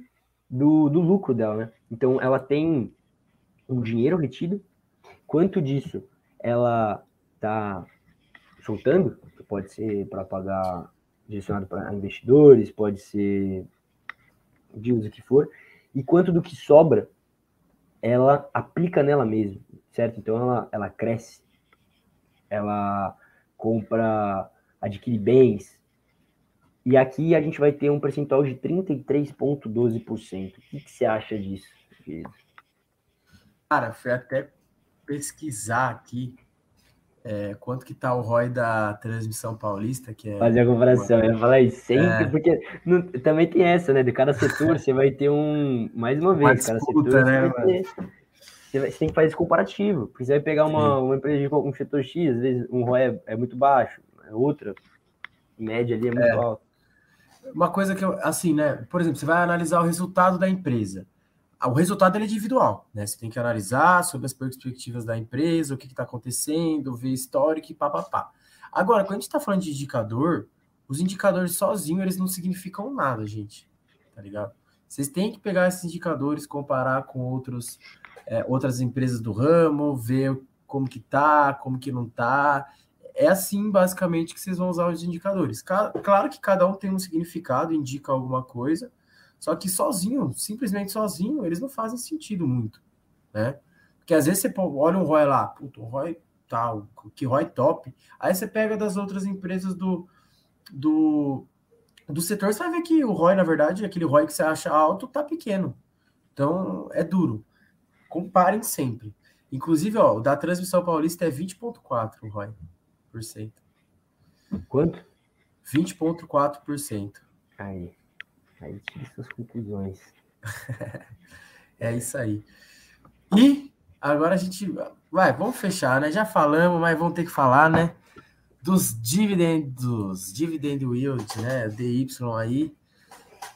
S2: do, do lucro dela, né? Então, ela tem um dinheiro retido, quanto disso ela está soltando, pode ser para pagar direcionado para investidores, pode ser de uso que for, e quanto do que sobra ela aplica nela mesma, certo? Então ela, ela cresce, ela compra, adquire bens, e aqui a gente vai ter um percentual de 33,12%. O que, que você acha disso,
S1: Cara, fui até pesquisar aqui é, quanto que tá o ROI da transmissão paulista, que é...
S2: Fazer a comparação, eu ia falar isso sempre, é. porque não, também tem essa, né? De cada setor você vai ter um... Mais uma vez, uma cada disputa, setor né, você, ter, você, vai, você, tem que fazer esse comparativo, porque você vai pegar uma, uma empresa de um setor X, às vezes um ROI é, é muito baixo, outra, média ali é muito é. alto
S1: uma coisa que eu, assim, né? Por exemplo, você vai analisar o resultado da empresa. Ah, o resultado é individual, né? Você tem que analisar sobre as perspectivas da empresa, o que está acontecendo, ver histórico e papapá. Agora, quando a gente está falando de indicador, os indicadores sozinhos, eles não significam nada, gente. Tá ligado? Vocês têm que pegar esses indicadores, comparar com outros, é, outras empresas do ramo, ver como que tá, como que não tá, é assim, basicamente, que vocês vão usar os indicadores. Claro que cada um tem um significado, indica alguma coisa, só que sozinho, simplesmente sozinho, eles não fazem sentido muito, né? Porque às vezes você olha um ROI lá, puto, ROI tal, que ROI top, aí você pega das outras empresas do, do, do setor, você vai ver que o ROI, na verdade, aquele ROI que você acha alto, tá pequeno. Então, é duro. Comparem sempre. Inclusive, ó, o da transmissão paulista é 20,4% o ROI por cento.
S2: Quanto?
S1: 20,4%.
S2: Aí. Aí tira suas conclusões.
S1: é isso aí. E agora a gente vai, vamos fechar, né? Já falamos, mas vamos ter que falar, né? Dos dividendos, dividend yield, né? DY aí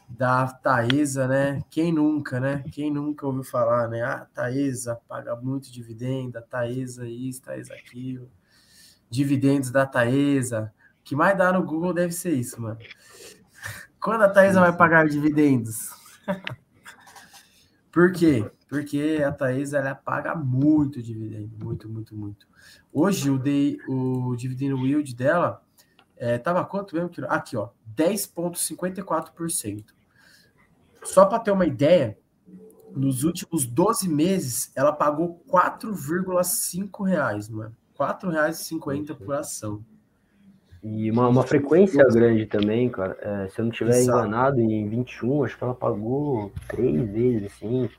S1: da Taesa, né? Quem nunca, né? Quem nunca ouviu falar, né? Ah, Taesa paga muito dividendo, a Taesa isso, Taesa aquilo. Dividendos da Taesa. O que mais dá no Google deve ser isso, mano. Quando a Taesa vai pagar dividendos? Por quê? Porque a Taesa ela paga muito dividendo, muito, muito, muito. Hoje o, de, o dividend yield dela é, tava quanto mesmo? Aqui, ó, 10,54%. Só para ter uma ideia, nos últimos 12 meses, ela pagou 4,5 reais, mano. R$ 4,50 por ação.
S2: E uma, uma frequência grande também, cara. É, se eu não estiver enganado, em 21, acho que ela pagou três vezes, assim,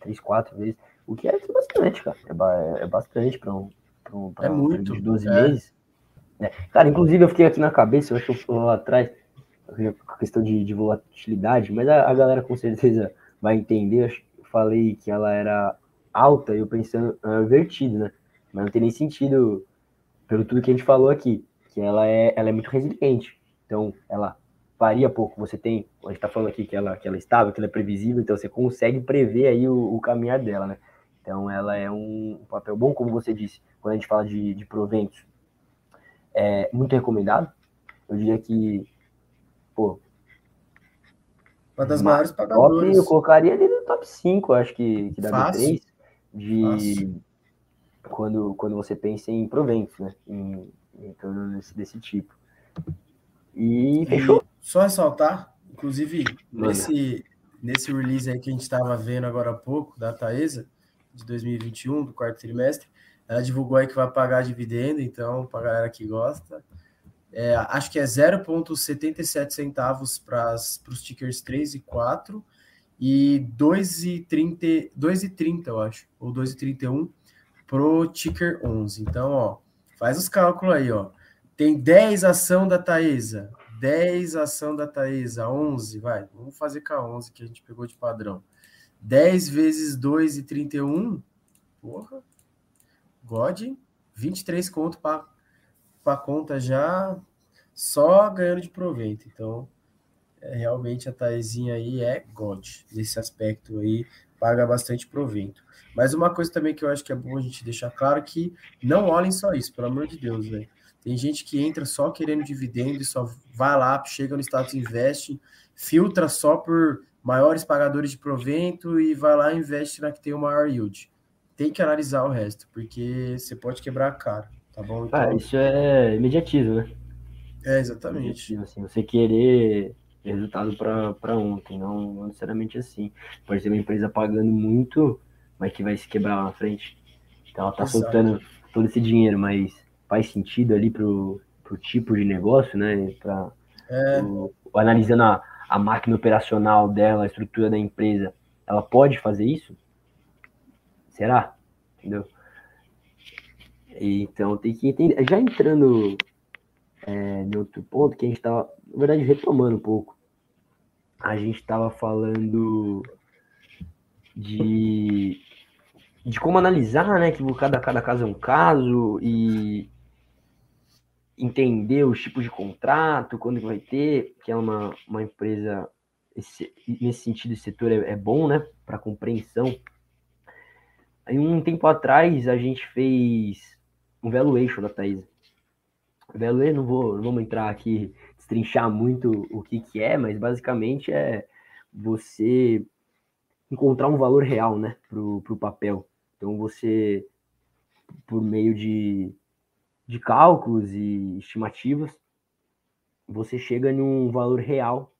S2: três, quatro vezes. O que é bastante, cara. É, é bastante para um, pra um, pra
S1: é muito.
S2: de 12 é. meses. É. Cara, inclusive eu fiquei aqui na cabeça, eu acho que eu lá atrás, a questão de, de volatilidade, mas a, a, galera com certeza vai entender. Eu falei que ela era alta e eu pensando uh, invertido, né? Mas não tem nem sentido pelo tudo que a gente falou aqui, que ela é, ela é muito resiliente. Então, ela varia pouco. Você tem, a gente tá falando aqui que ela, que ela é estável, que ela é previsível, então você consegue prever aí o, o caminhar dela, né? Então, ela é um, papel bom, como você disse, quando a gente fala de, de proventos, é muito recomendado. Eu diria que pô.
S1: Uma das maiores pagadoras.
S2: Top, eu colocaria ele no top 5, acho que, que da B3, de Fácil. Quando, quando você pensa em proventos, né? Em, em torno desse, desse tipo. E fechou.
S1: E só ressaltar, inclusive, nesse, nesse release aí que a gente estava vendo agora há pouco, da Taesa, de 2021, do quarto trimestre, ela divulgou aí que vai pagar dividendo, então, para a galera que gosta, é, acho que é 0,77 centavos para os tickers 3 e 4 e 2,30, 2,30 eu acho, ou 2,31 pro ticker 11. Então, ó, faz os cálculos aí, ó. Tem 10 ação da Taesa, 10 ação da Taesa, 11, vai, vamos fazer com a 11 que a gente pegou de padrão. 10 vezes 2,31, porra, God, 23 conto para conta já só ganhando de proveito. Então, é, realmente a Taizinha aí é God nesse aspecto aí, paga bastante proveito. Mas uma coisa também que eu acho que é bom a gente deixar claro que não olhem só isso, pelo amor de Deus, velho. Tem gente que entra só querendo dividendo e só vai lá, chega no status investe, filtra só por maiores pagadores de provento e vai lá e investe na que tem o maior yield. Tem que analisar o resto, porque você pode quebrar a cara. Tá bom?
S2: Ah, então... Ah, isso é imediatismo, né?
S1: É, exatamente.
S2: Assim, você querer resultado para ontem, não, não necessariamente assim. Pode ser uma empresa pagando muito, mas que vai se quebrar lá na frente. Então ela tá Exato. soltando todo esse dinheiro, mas faz sentido ali pro, pro tipo de negócio, né? Pra, é. o, analisando a, a máquina operacional dela, a estrutura da empresa, ela pode fazer isso? Será? Entendeu? Então tem que entender. Já entrando é, em outro ponto, que a gente estava, na verdade, retomando um pouco. A gente estava falando de, de como analisar, né? Que cada, cada caso é um caso e entender os tipos de contrato, quando vai ter, que é uma, uma empresa, esse, nesse sentido, esse setor é, é bom, né? Para compreensão. Aí, um tempo atrás, a gente fez um valuation da Thaís. Valuation, não vou, não vamos entrar aqui, destrinchar muito o que, que é, mas basicamente é você encontrar um valor real, né, pro, pro papel. Então você, por meio de, de cálculos e estimativas, você chega num valor real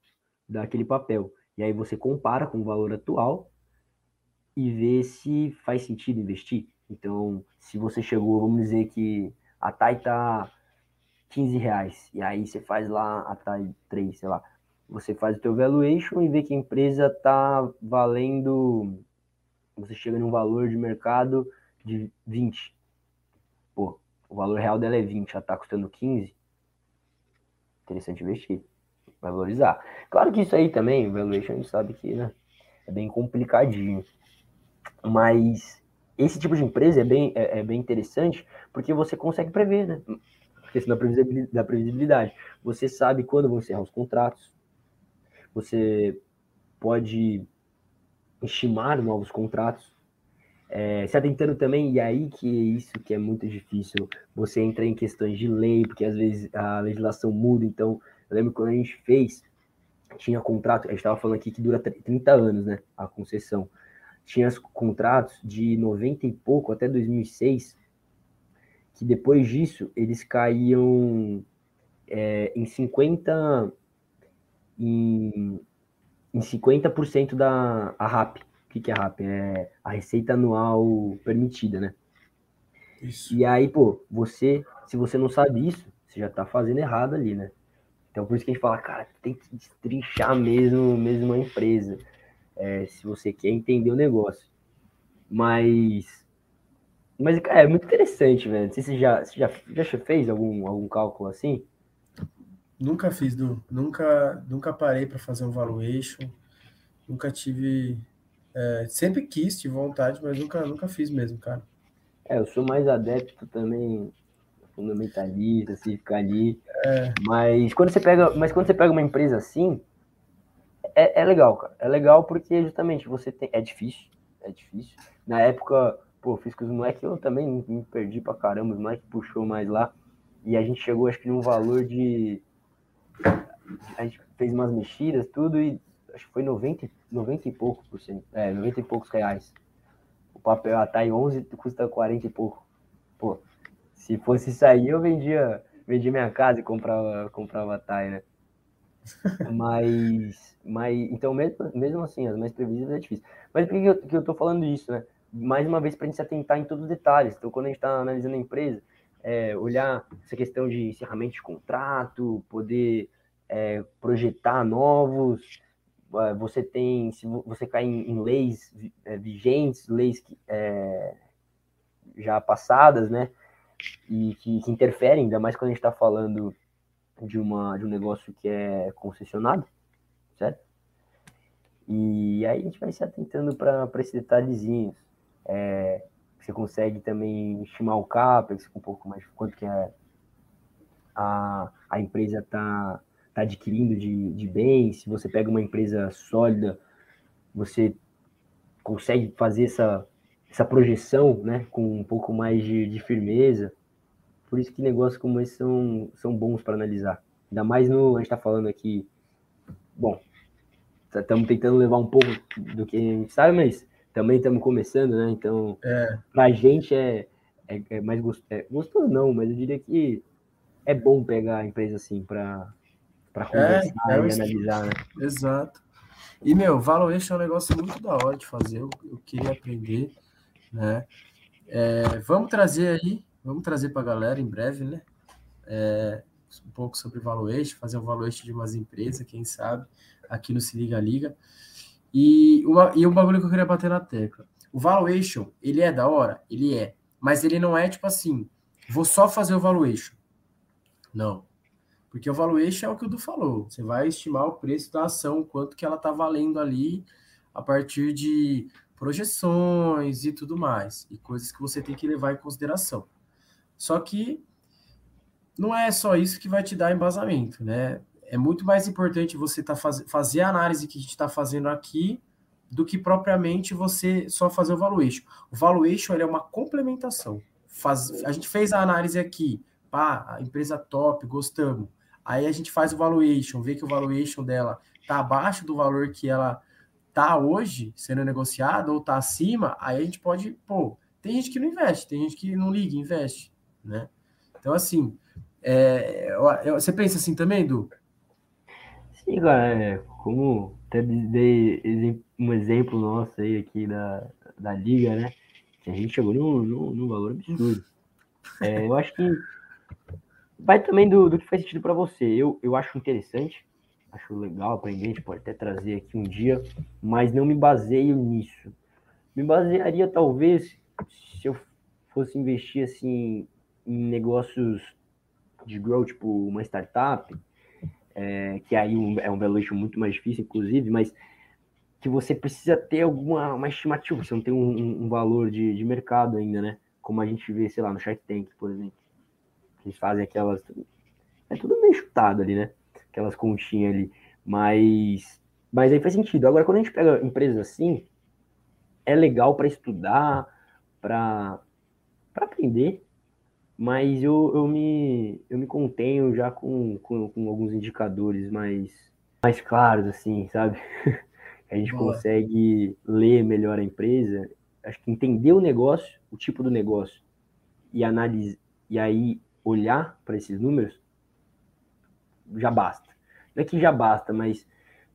S2: daquele papel. E aí você compara com o valor atual e vê se faz sentido investir. Então, se você chegou, vamos dizer que a TAI está 15 reais. E aí você faz lá a TAI 3, sei lá. Você faz o teu valuation e vê que a empresa tá valendo. Você chega num valor de mercado de 20. Pô, o valor real dela é 20, ela tá custando 15. Interessante investir. Valorizar. Claro que isso aí também, o valuation a gente sabe que né, é bem complicadinho. Mas esse tipo de empresa é bem, é, é bem interessante porque você consegue prever, né? Questão da previsibilidade. Você sabe quando vão encerrar os contratos. Você pode estimar novos contratos. É, se atentando também, e aí que é isso que é muito difícil, você entra em questões de lei, porque às vezes a legislação muda, então eu lembro quando a gente fez, tinha contrato, a gente estava falando aqui que dura 30 anos, né, a concessão, tinha contratos de 90 e pouco até 2006, que depois disso eles caíam é, em 50 em, em 50% da a RAP. O que, que é a RAP? É a receita anual permitida, né? Isso. E aí, pô, você, se você não sabe isso, você já tá fazendo errado ali, né? Então por isso que a gente fala, cara, tem que destrinchar mesmo, mesmo a empresa é, se você quer entender o negócio. Mas. Mas, cara, é muito interessante, velho. Não sei se você já, já, já fez algum, algum cálculo assim?
S1: Nunca fiz, Du. Nunca, nunca parei para fazer um valuation. Nunca tive. É, sempre quis, tive vontade, mas nunca, nunca fiz mesmo, cara.
S2: É, eu sou mais adepto também, fundamentalista, assim, ficar ali. É. Mas quando você pega, mas quando você pega uma empresa assim, é, é legal, cara. É legal porque justamente você tem. É difícil. É difícil. Na época, pô, fiz com os moleques, eu também me perdi pra caramba. Os moleques puxou mais lá. E a gente chegou, acho que, num valor de. A gente fez umas mexidas, tudo, e acho que foi 90, 90 e poucos por cento. É, 90 e poucos reais. O papel a TAI 11 custa 40 e pouco. Pô, se fosse aí, eu vendia, vendia minha casa e comprava, comprava a TAI, né? Mas, mas então, mesmo, mesmo assim, as mais previsíveis é difícil. Mas por que eu, que eu tô falando isso, né? Mais uma vez, para a gente se atentar em todos os detalhes. Então, quando a gente está analisando a empresa, é, olhar essa questão de encerramento de contrato, poder é, projetar novos. É, você tem, se você cai em, em leis é, vigentes, leis que, é, já passadas, né? E que, que interferem, ainda mais quando a gente está falando de, uma, de um negócio que é concessionado, certo? E aí a gente vai se atentando para esses detalhezinhos. É, você consegue também estimar o CAPEX um pouco mais, quanto que é a, a empresa está tá adquirindo de, de bens. Se você pega uma empresa sólida, você consegue fazer essa, essa projeção né, com um pouco mais de, de firmeza. Por isso que negócios como esse são, são bons para analisar. Ainda mais no. A gente está falando aqui. Bom, estamos tá, tentando levar um pouco do que a gente sabe, mas também estamos começando, né? Então, é. para a gente é, é, é mais gostoso, é, gostoso, não, mas eu diria que é bom pegar a empresa assim para é, conversar é, e analisar, né?
S1: Exato. E, meu, valuation é um negócio muito da hora de fazer, eu, eu queria aprender, né? É, vamos trazer aí Vamos trazer para a galera em breve, né? É, um pouco sobre valuation, fazer um valuation de umas empresas, quem sabe, aqui no Se Liga Liga. E, uma, e um bagulho que eu queria bater na tecla. O valuation, ele é da hora? Ele é. Mas ele não é tipo assim, vou só fazer o valuation. Não. Porque o valuation é o que o Du falou. Você vai estimar o preço da ação, quanto que ela está valendo ali a partir de projeções e tudo mais. E coisas que você tem que levar em consideração. Só que não é só isso que vai te dar embasamento, né? É muito mais importante você tá faz, fazer a análise que a gente está fazendo aqui do que propriamente você só fazer o valuation. O valuation é uma complementação. Faz, a gente fez a análise aqui, pá, a empresa top, gostamos. Aí a gente faz o valuation, vê que o valuation dela está abaixo do valor que ela tá hoje sendo negociada ou tá acima, aí a gente pode, pô, tem gente que não investe, tem gente que não liga, investe né? Então, assim, é, você pensa assim também, Du?
S2: Sim, cara, é, como até dei um exemplo nosso aí aqui da, da liga, né? A gente chegou num, num, num valor absurdo. É, eu acho que vai também do, do que faz sentido para você. Eu, eu acho interessante, acho legal aprender, a gente pode até trazer aqui um dia, mas não me baseio nisso. Me basearia talvez se eu fosse investir assim em negócios de growth, tipo uma startup, é, que aí é um valuation muito mais difícil, inclusive, mas que você precisa ter alguma uma estimativa, você não tem um, um valor de, de mercado ainda, né? Como a gente vê, sei lá, no Shark Tank, por exemplo. Eles fazem aquelas. É tudo meio chutado ali, né? Aquelas continhas ali. Mas. Mas aí faz sentido. Agora, quando a gente pega empresas assim, é legal para estudar, para aprender, mas eu, eu, me, eu me contenho já com, com, com alguns indicadores mais, mais claros, assim, sabe? a gente Boa. consegue ler melhor a empresa, acho que entender o negócio, o tipo do negócio, e analisar, e aí olhar para esses números, já basta. Não é que já basta, mas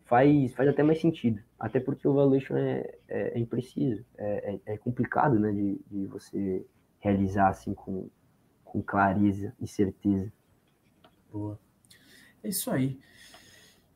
S2: faz, faz até mais sentido. Até porque o valuation é, é, é impreciso, é, é, é complicado né, de, de você realizar assim com, com clareza e certeza.
S1: Boa. É isso aí.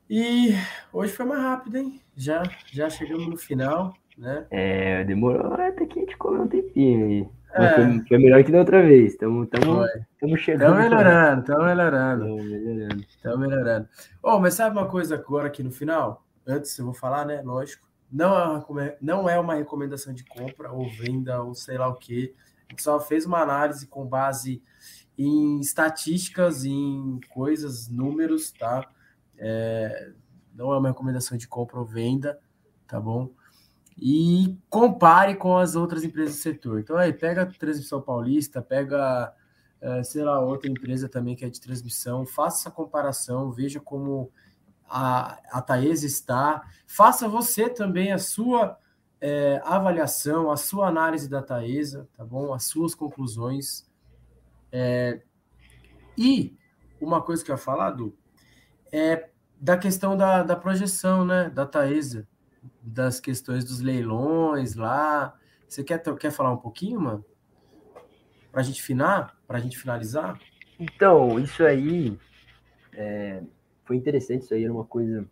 S1: E hoje foi mais rápido, hein? Já, já chegamos no final, né?
S2: É, demorou até que a gente comeu um tempinho aí. É. Foi, foi, melhor que da outra vez. Estamos chegando.
S1: Estamos melhorando, estamos melhorando. Estamos melhorando. Melhorando. Oh, mas sabe uma coisa agora aqui no final? Antes eu vou falar, né? Lógico. Não é, uma, não é uma recomendação de compra ou venda ou sei lá o que. Só fez uma análise com base em estatísticas, em coisas, números, tá? É, não é uma recomendação de compra ou venda, tá bom? E compare com as outras empresas do setor. Então, aí, pega a Transmissão Paulista, pega, é, sei lá, outra empresa também que é de transmissão, faça essa comparação, veja como a, a Taesa está, faça você também a sua é, avaliação, a sua análise da Taesa, tá bom? As suas conclusões. É, e uma coisa que eu ia falar, Du, é da questão da, da projeção, né, da Taesa, das questões dos leilões lá. Você quer, quer falar um pouquinho, mano? Para a gente finar, para a gente finalizar?
S2: Então, isso aí é, foi interessante, isso aí era uma coisa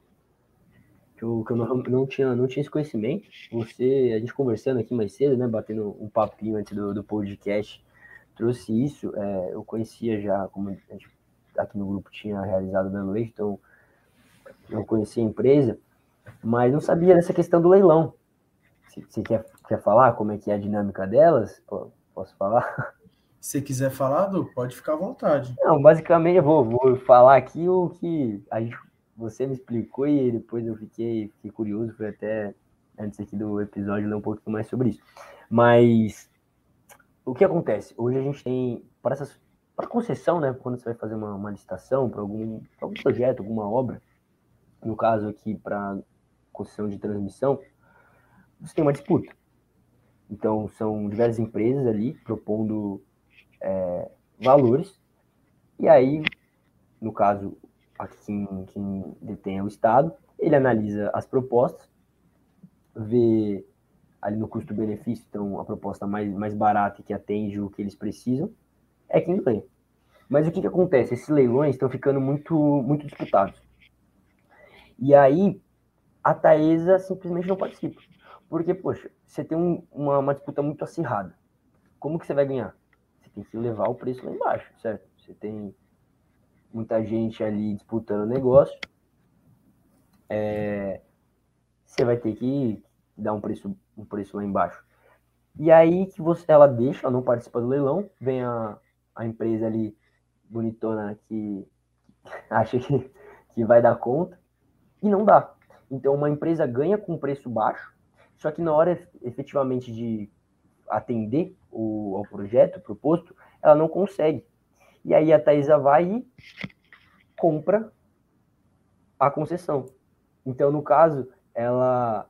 S2: que eu, que eu não, não, tinha, não tinha esse conhecimento. Você, a gente conversando aqui mais cedo, né, batendo um papinho antes do, do podcast, trouxe isso. É, eu conhecia já, como a gente aqui no grupo tinha realizado o Belo então eu conhecia a empresa, mas não sabia dessa questão do leilão. Você quer, quer falar como é que é a dinâmica delas? Posso falar?
S1: Se quiser falar, Du, pode ficar à vontade.
S2: Não, basicamente eu vou, vou falar aqui o que a gente, você me explicou e depois eu fiquei, fiquei curioso, foi até antes aqui do episódio ler um pouquinho mais sobre isso. Mas o que acontece? Hoje a gente tem, para essas para concessão, né, quando você vai fazer uma, uma licitação para algum, algum projeto, alguma obra, no caso aqui para concessão de transmissão, você tem uma disputa. Então, são diversas empresas ali propondo é, valores, e aí, no caso, aqui quem, quem detém o Estado, ele analisa as propostas, vê ali no custo-benefício, então a proposta mais, mais barata que atende o que eles precisam, é quem ganha. Mas o que, que acontece? Esses leilões estão ficando muito, muito disputados. E aí, a Taesa simplesmente não participa. Porque, poxa, você tem um, uma, uma disputa muito acirrada. Como que você vai ganhar? Você tem que levar o preço lá embaixo, certo? Você tem muita gente ali disputando o negócio. É, você vai ter que dar um preço, um preço lá embaixo. E aí que você, ela deixa, ela não participa do leilão, vem a, a empresa ali bonitona que acha que, que vai dar conta e não dá. Então, uma empresa ganha com preço baixo, só que na hora efetivamente de atender o, ao projeto proposto, ela não consegue. E aí a Taesa vai e compra a concessão. Então, no caso, ela,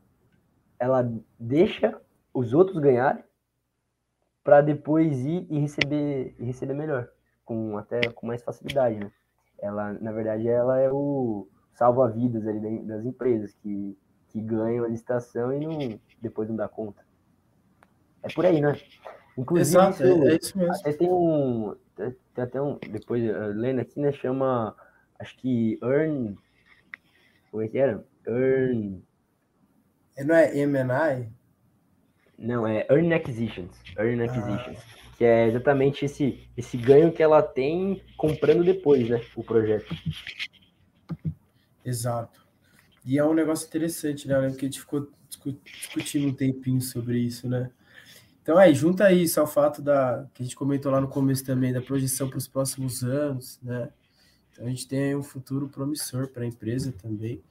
S2: ela deixa os outros ganharem para depois ir e receber, e receber melhor com até com mais facilidade, né? Ela, na verdade, ela é o salva-vidas ali das empresas que, que ganham a licitação e não, depois não dá conta. É por aí, né? Inclusive, Exato, isso, é, é, isso mesmo. Até tem um. Tem até um. Depois, lendo aqui, né? Chama. Acho que Earn. Como é que era? Earn.
S1: Não é MNI?
S2: Não, é Earn Acquisitions. Earn. Acquisitions. Ah. Que é exatamente esse, esse ganho que ela tem comprando depois, né? O projeto.
S1: Exato. E é um negócio interessante, né? Eu lembro que a gente ficou discutindo um tempinho sobre isso, né? Então aí, junta isso ao fato da que a gente comentou lá no começo também da projeção para os próximos anos, né? Então a gente tem um futuro promissor para a empresa também.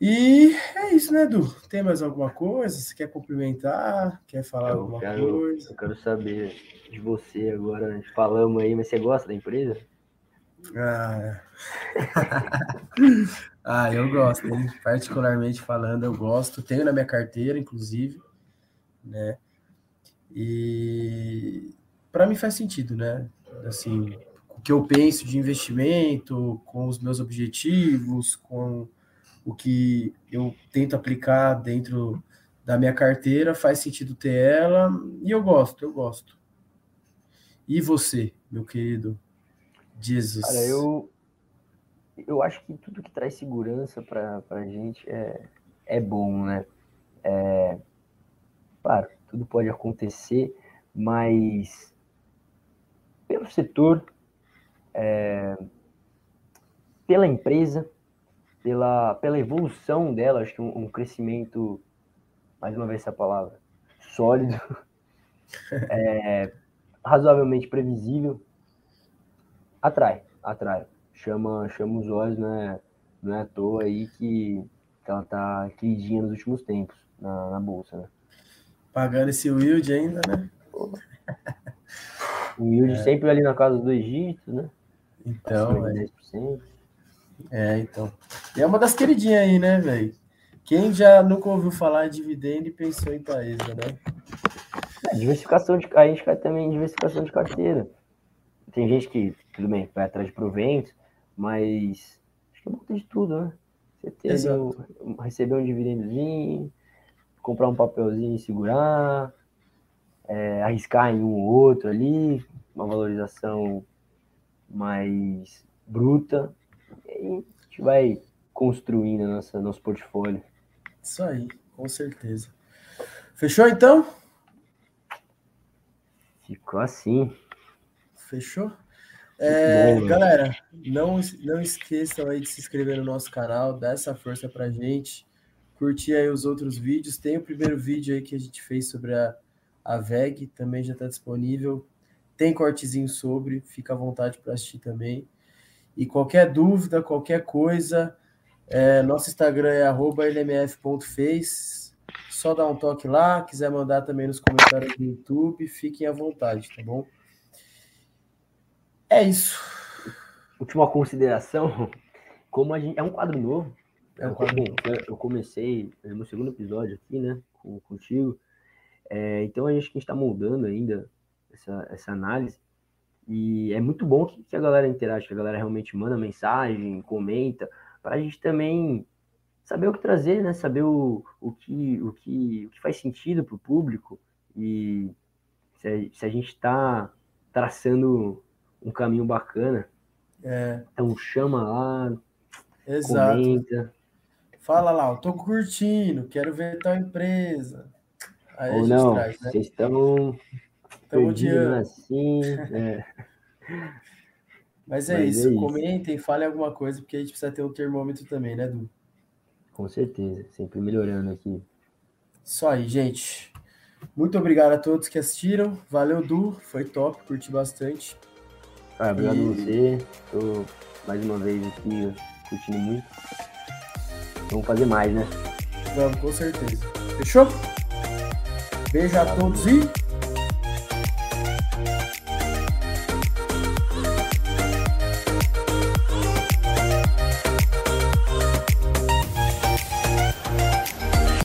S1: E é isso, né, Edu? Tem mais alguma coisa? Você quer cumprimentar? Quer falar eu alguma
S2: quero,
S1: coisa?
S2: Eu quero saber de você agora. Nós falamos aí, mas você gosta da empresa?
S1: Ah, ah eu gosto, hein? particularmente falando, eu gosto. Tenho na minha carteira, inclusive, né? E para mim faz sentido, né? Assim, o que eu penso de investimento, com os meus objetivos, com o que eu tento aplicar dentro da minha carteira, faz sentido ter ela, e eu gosto, eu gosto. E você, meu querido Jesus?
S2: Cara, eu, eu acho que tudo que traz segurança para a gente é, é bom, né? É, claro, tudo pode acontecer, mas pelo setor, é, pela empresa, pela, pela evolução dela, acho que um, um crescimento, mais uma vez essa palavra, sólido, é, razoavelmente previsível, atrai, atrai. Chama, chama os olhos, né? Não é à toa aí que, que ela tá queridinha nos últimos tempos na, na bolsa, né?
S1: Pagando esse yield ainda, né?
S2: O yield é. sempre ali na casa dois dígitos, né?
S1: Então, é. 10%. É, então. E é uma das queridinhas aí, né, velho? Quem já nunca ouviu falar de dividendo e pensou em Taesa, né?
S2: É, diversificação de. A gente quer também diversificação de carteira. Tem gente que, tudo bem, vai atrás de proventos, mas acho que é bom de tudo, né? Você ter um, receber um dividendozinho, comprar um papelzinho e segurar, é, arriscar em um ou outro ali, uma valorização mais bruta, e a gente vai construindo nossa, nosso portfólio.
S1: Isso aí, com certeza. Fechou então?
S2: Ficou assim.
S1: Fechou? É, bom, galera, não, não esqueçam aí de se inscrever no nosso canal, dar essa força pra gente, curtir aí os outros vídeos. Tem o primeiro vídeo aí que a gente fez sobre a, a VEG, também já está disponível. Tem cortezinho sobre, fica à vontade para assistir também. E qualquer dúvida, qualquer coisa, é, nosso Instagram é lmf.face. Só dá um toque lá. Quiser mandar também nos comentários do YouTube, fiquem à vontade, tá bom? É isso.
S2: Última consideração, como a gente é um quadro novo. É um quadro bom. Eu comecei no meu segundo episódio aqui, né, com, contigo. É, então a gente está moldando ainda essa, essa análise. E é muito bom que, que, a galera interage, que a galera realmente manda mensagem, comenta, para a gente também saber o que trazer, né? Saber o, o, que, o, que, o que faz sentido para o público e se a, se a gente está traçando um caminho bacana. É. Então chama lá, Exato. comenta.
S1: Fala lá, eu tô curtindo, quero ver tal empresa.
S2: Aí Ou não, traz, né? vocês estão odiando assim. É.
S1: Mas é, Mas isso, é isso, comentem, falem alguma coisa, porque a gente precisa ter um termômetro também, né, Du?
S2: Com certeza, sempre melhorando aqui.
S1: Isso aí, gente. Muito obrigado a todos que assistiram. Valeu, Du, foi top, curti bastante.
S2: Ah, obrigado e... a você. Tô mais uma vez aqui curtindo muito. Vamos fazer mais, né?
S1: Vamos, com certeza. Fechou? Beijo a todos e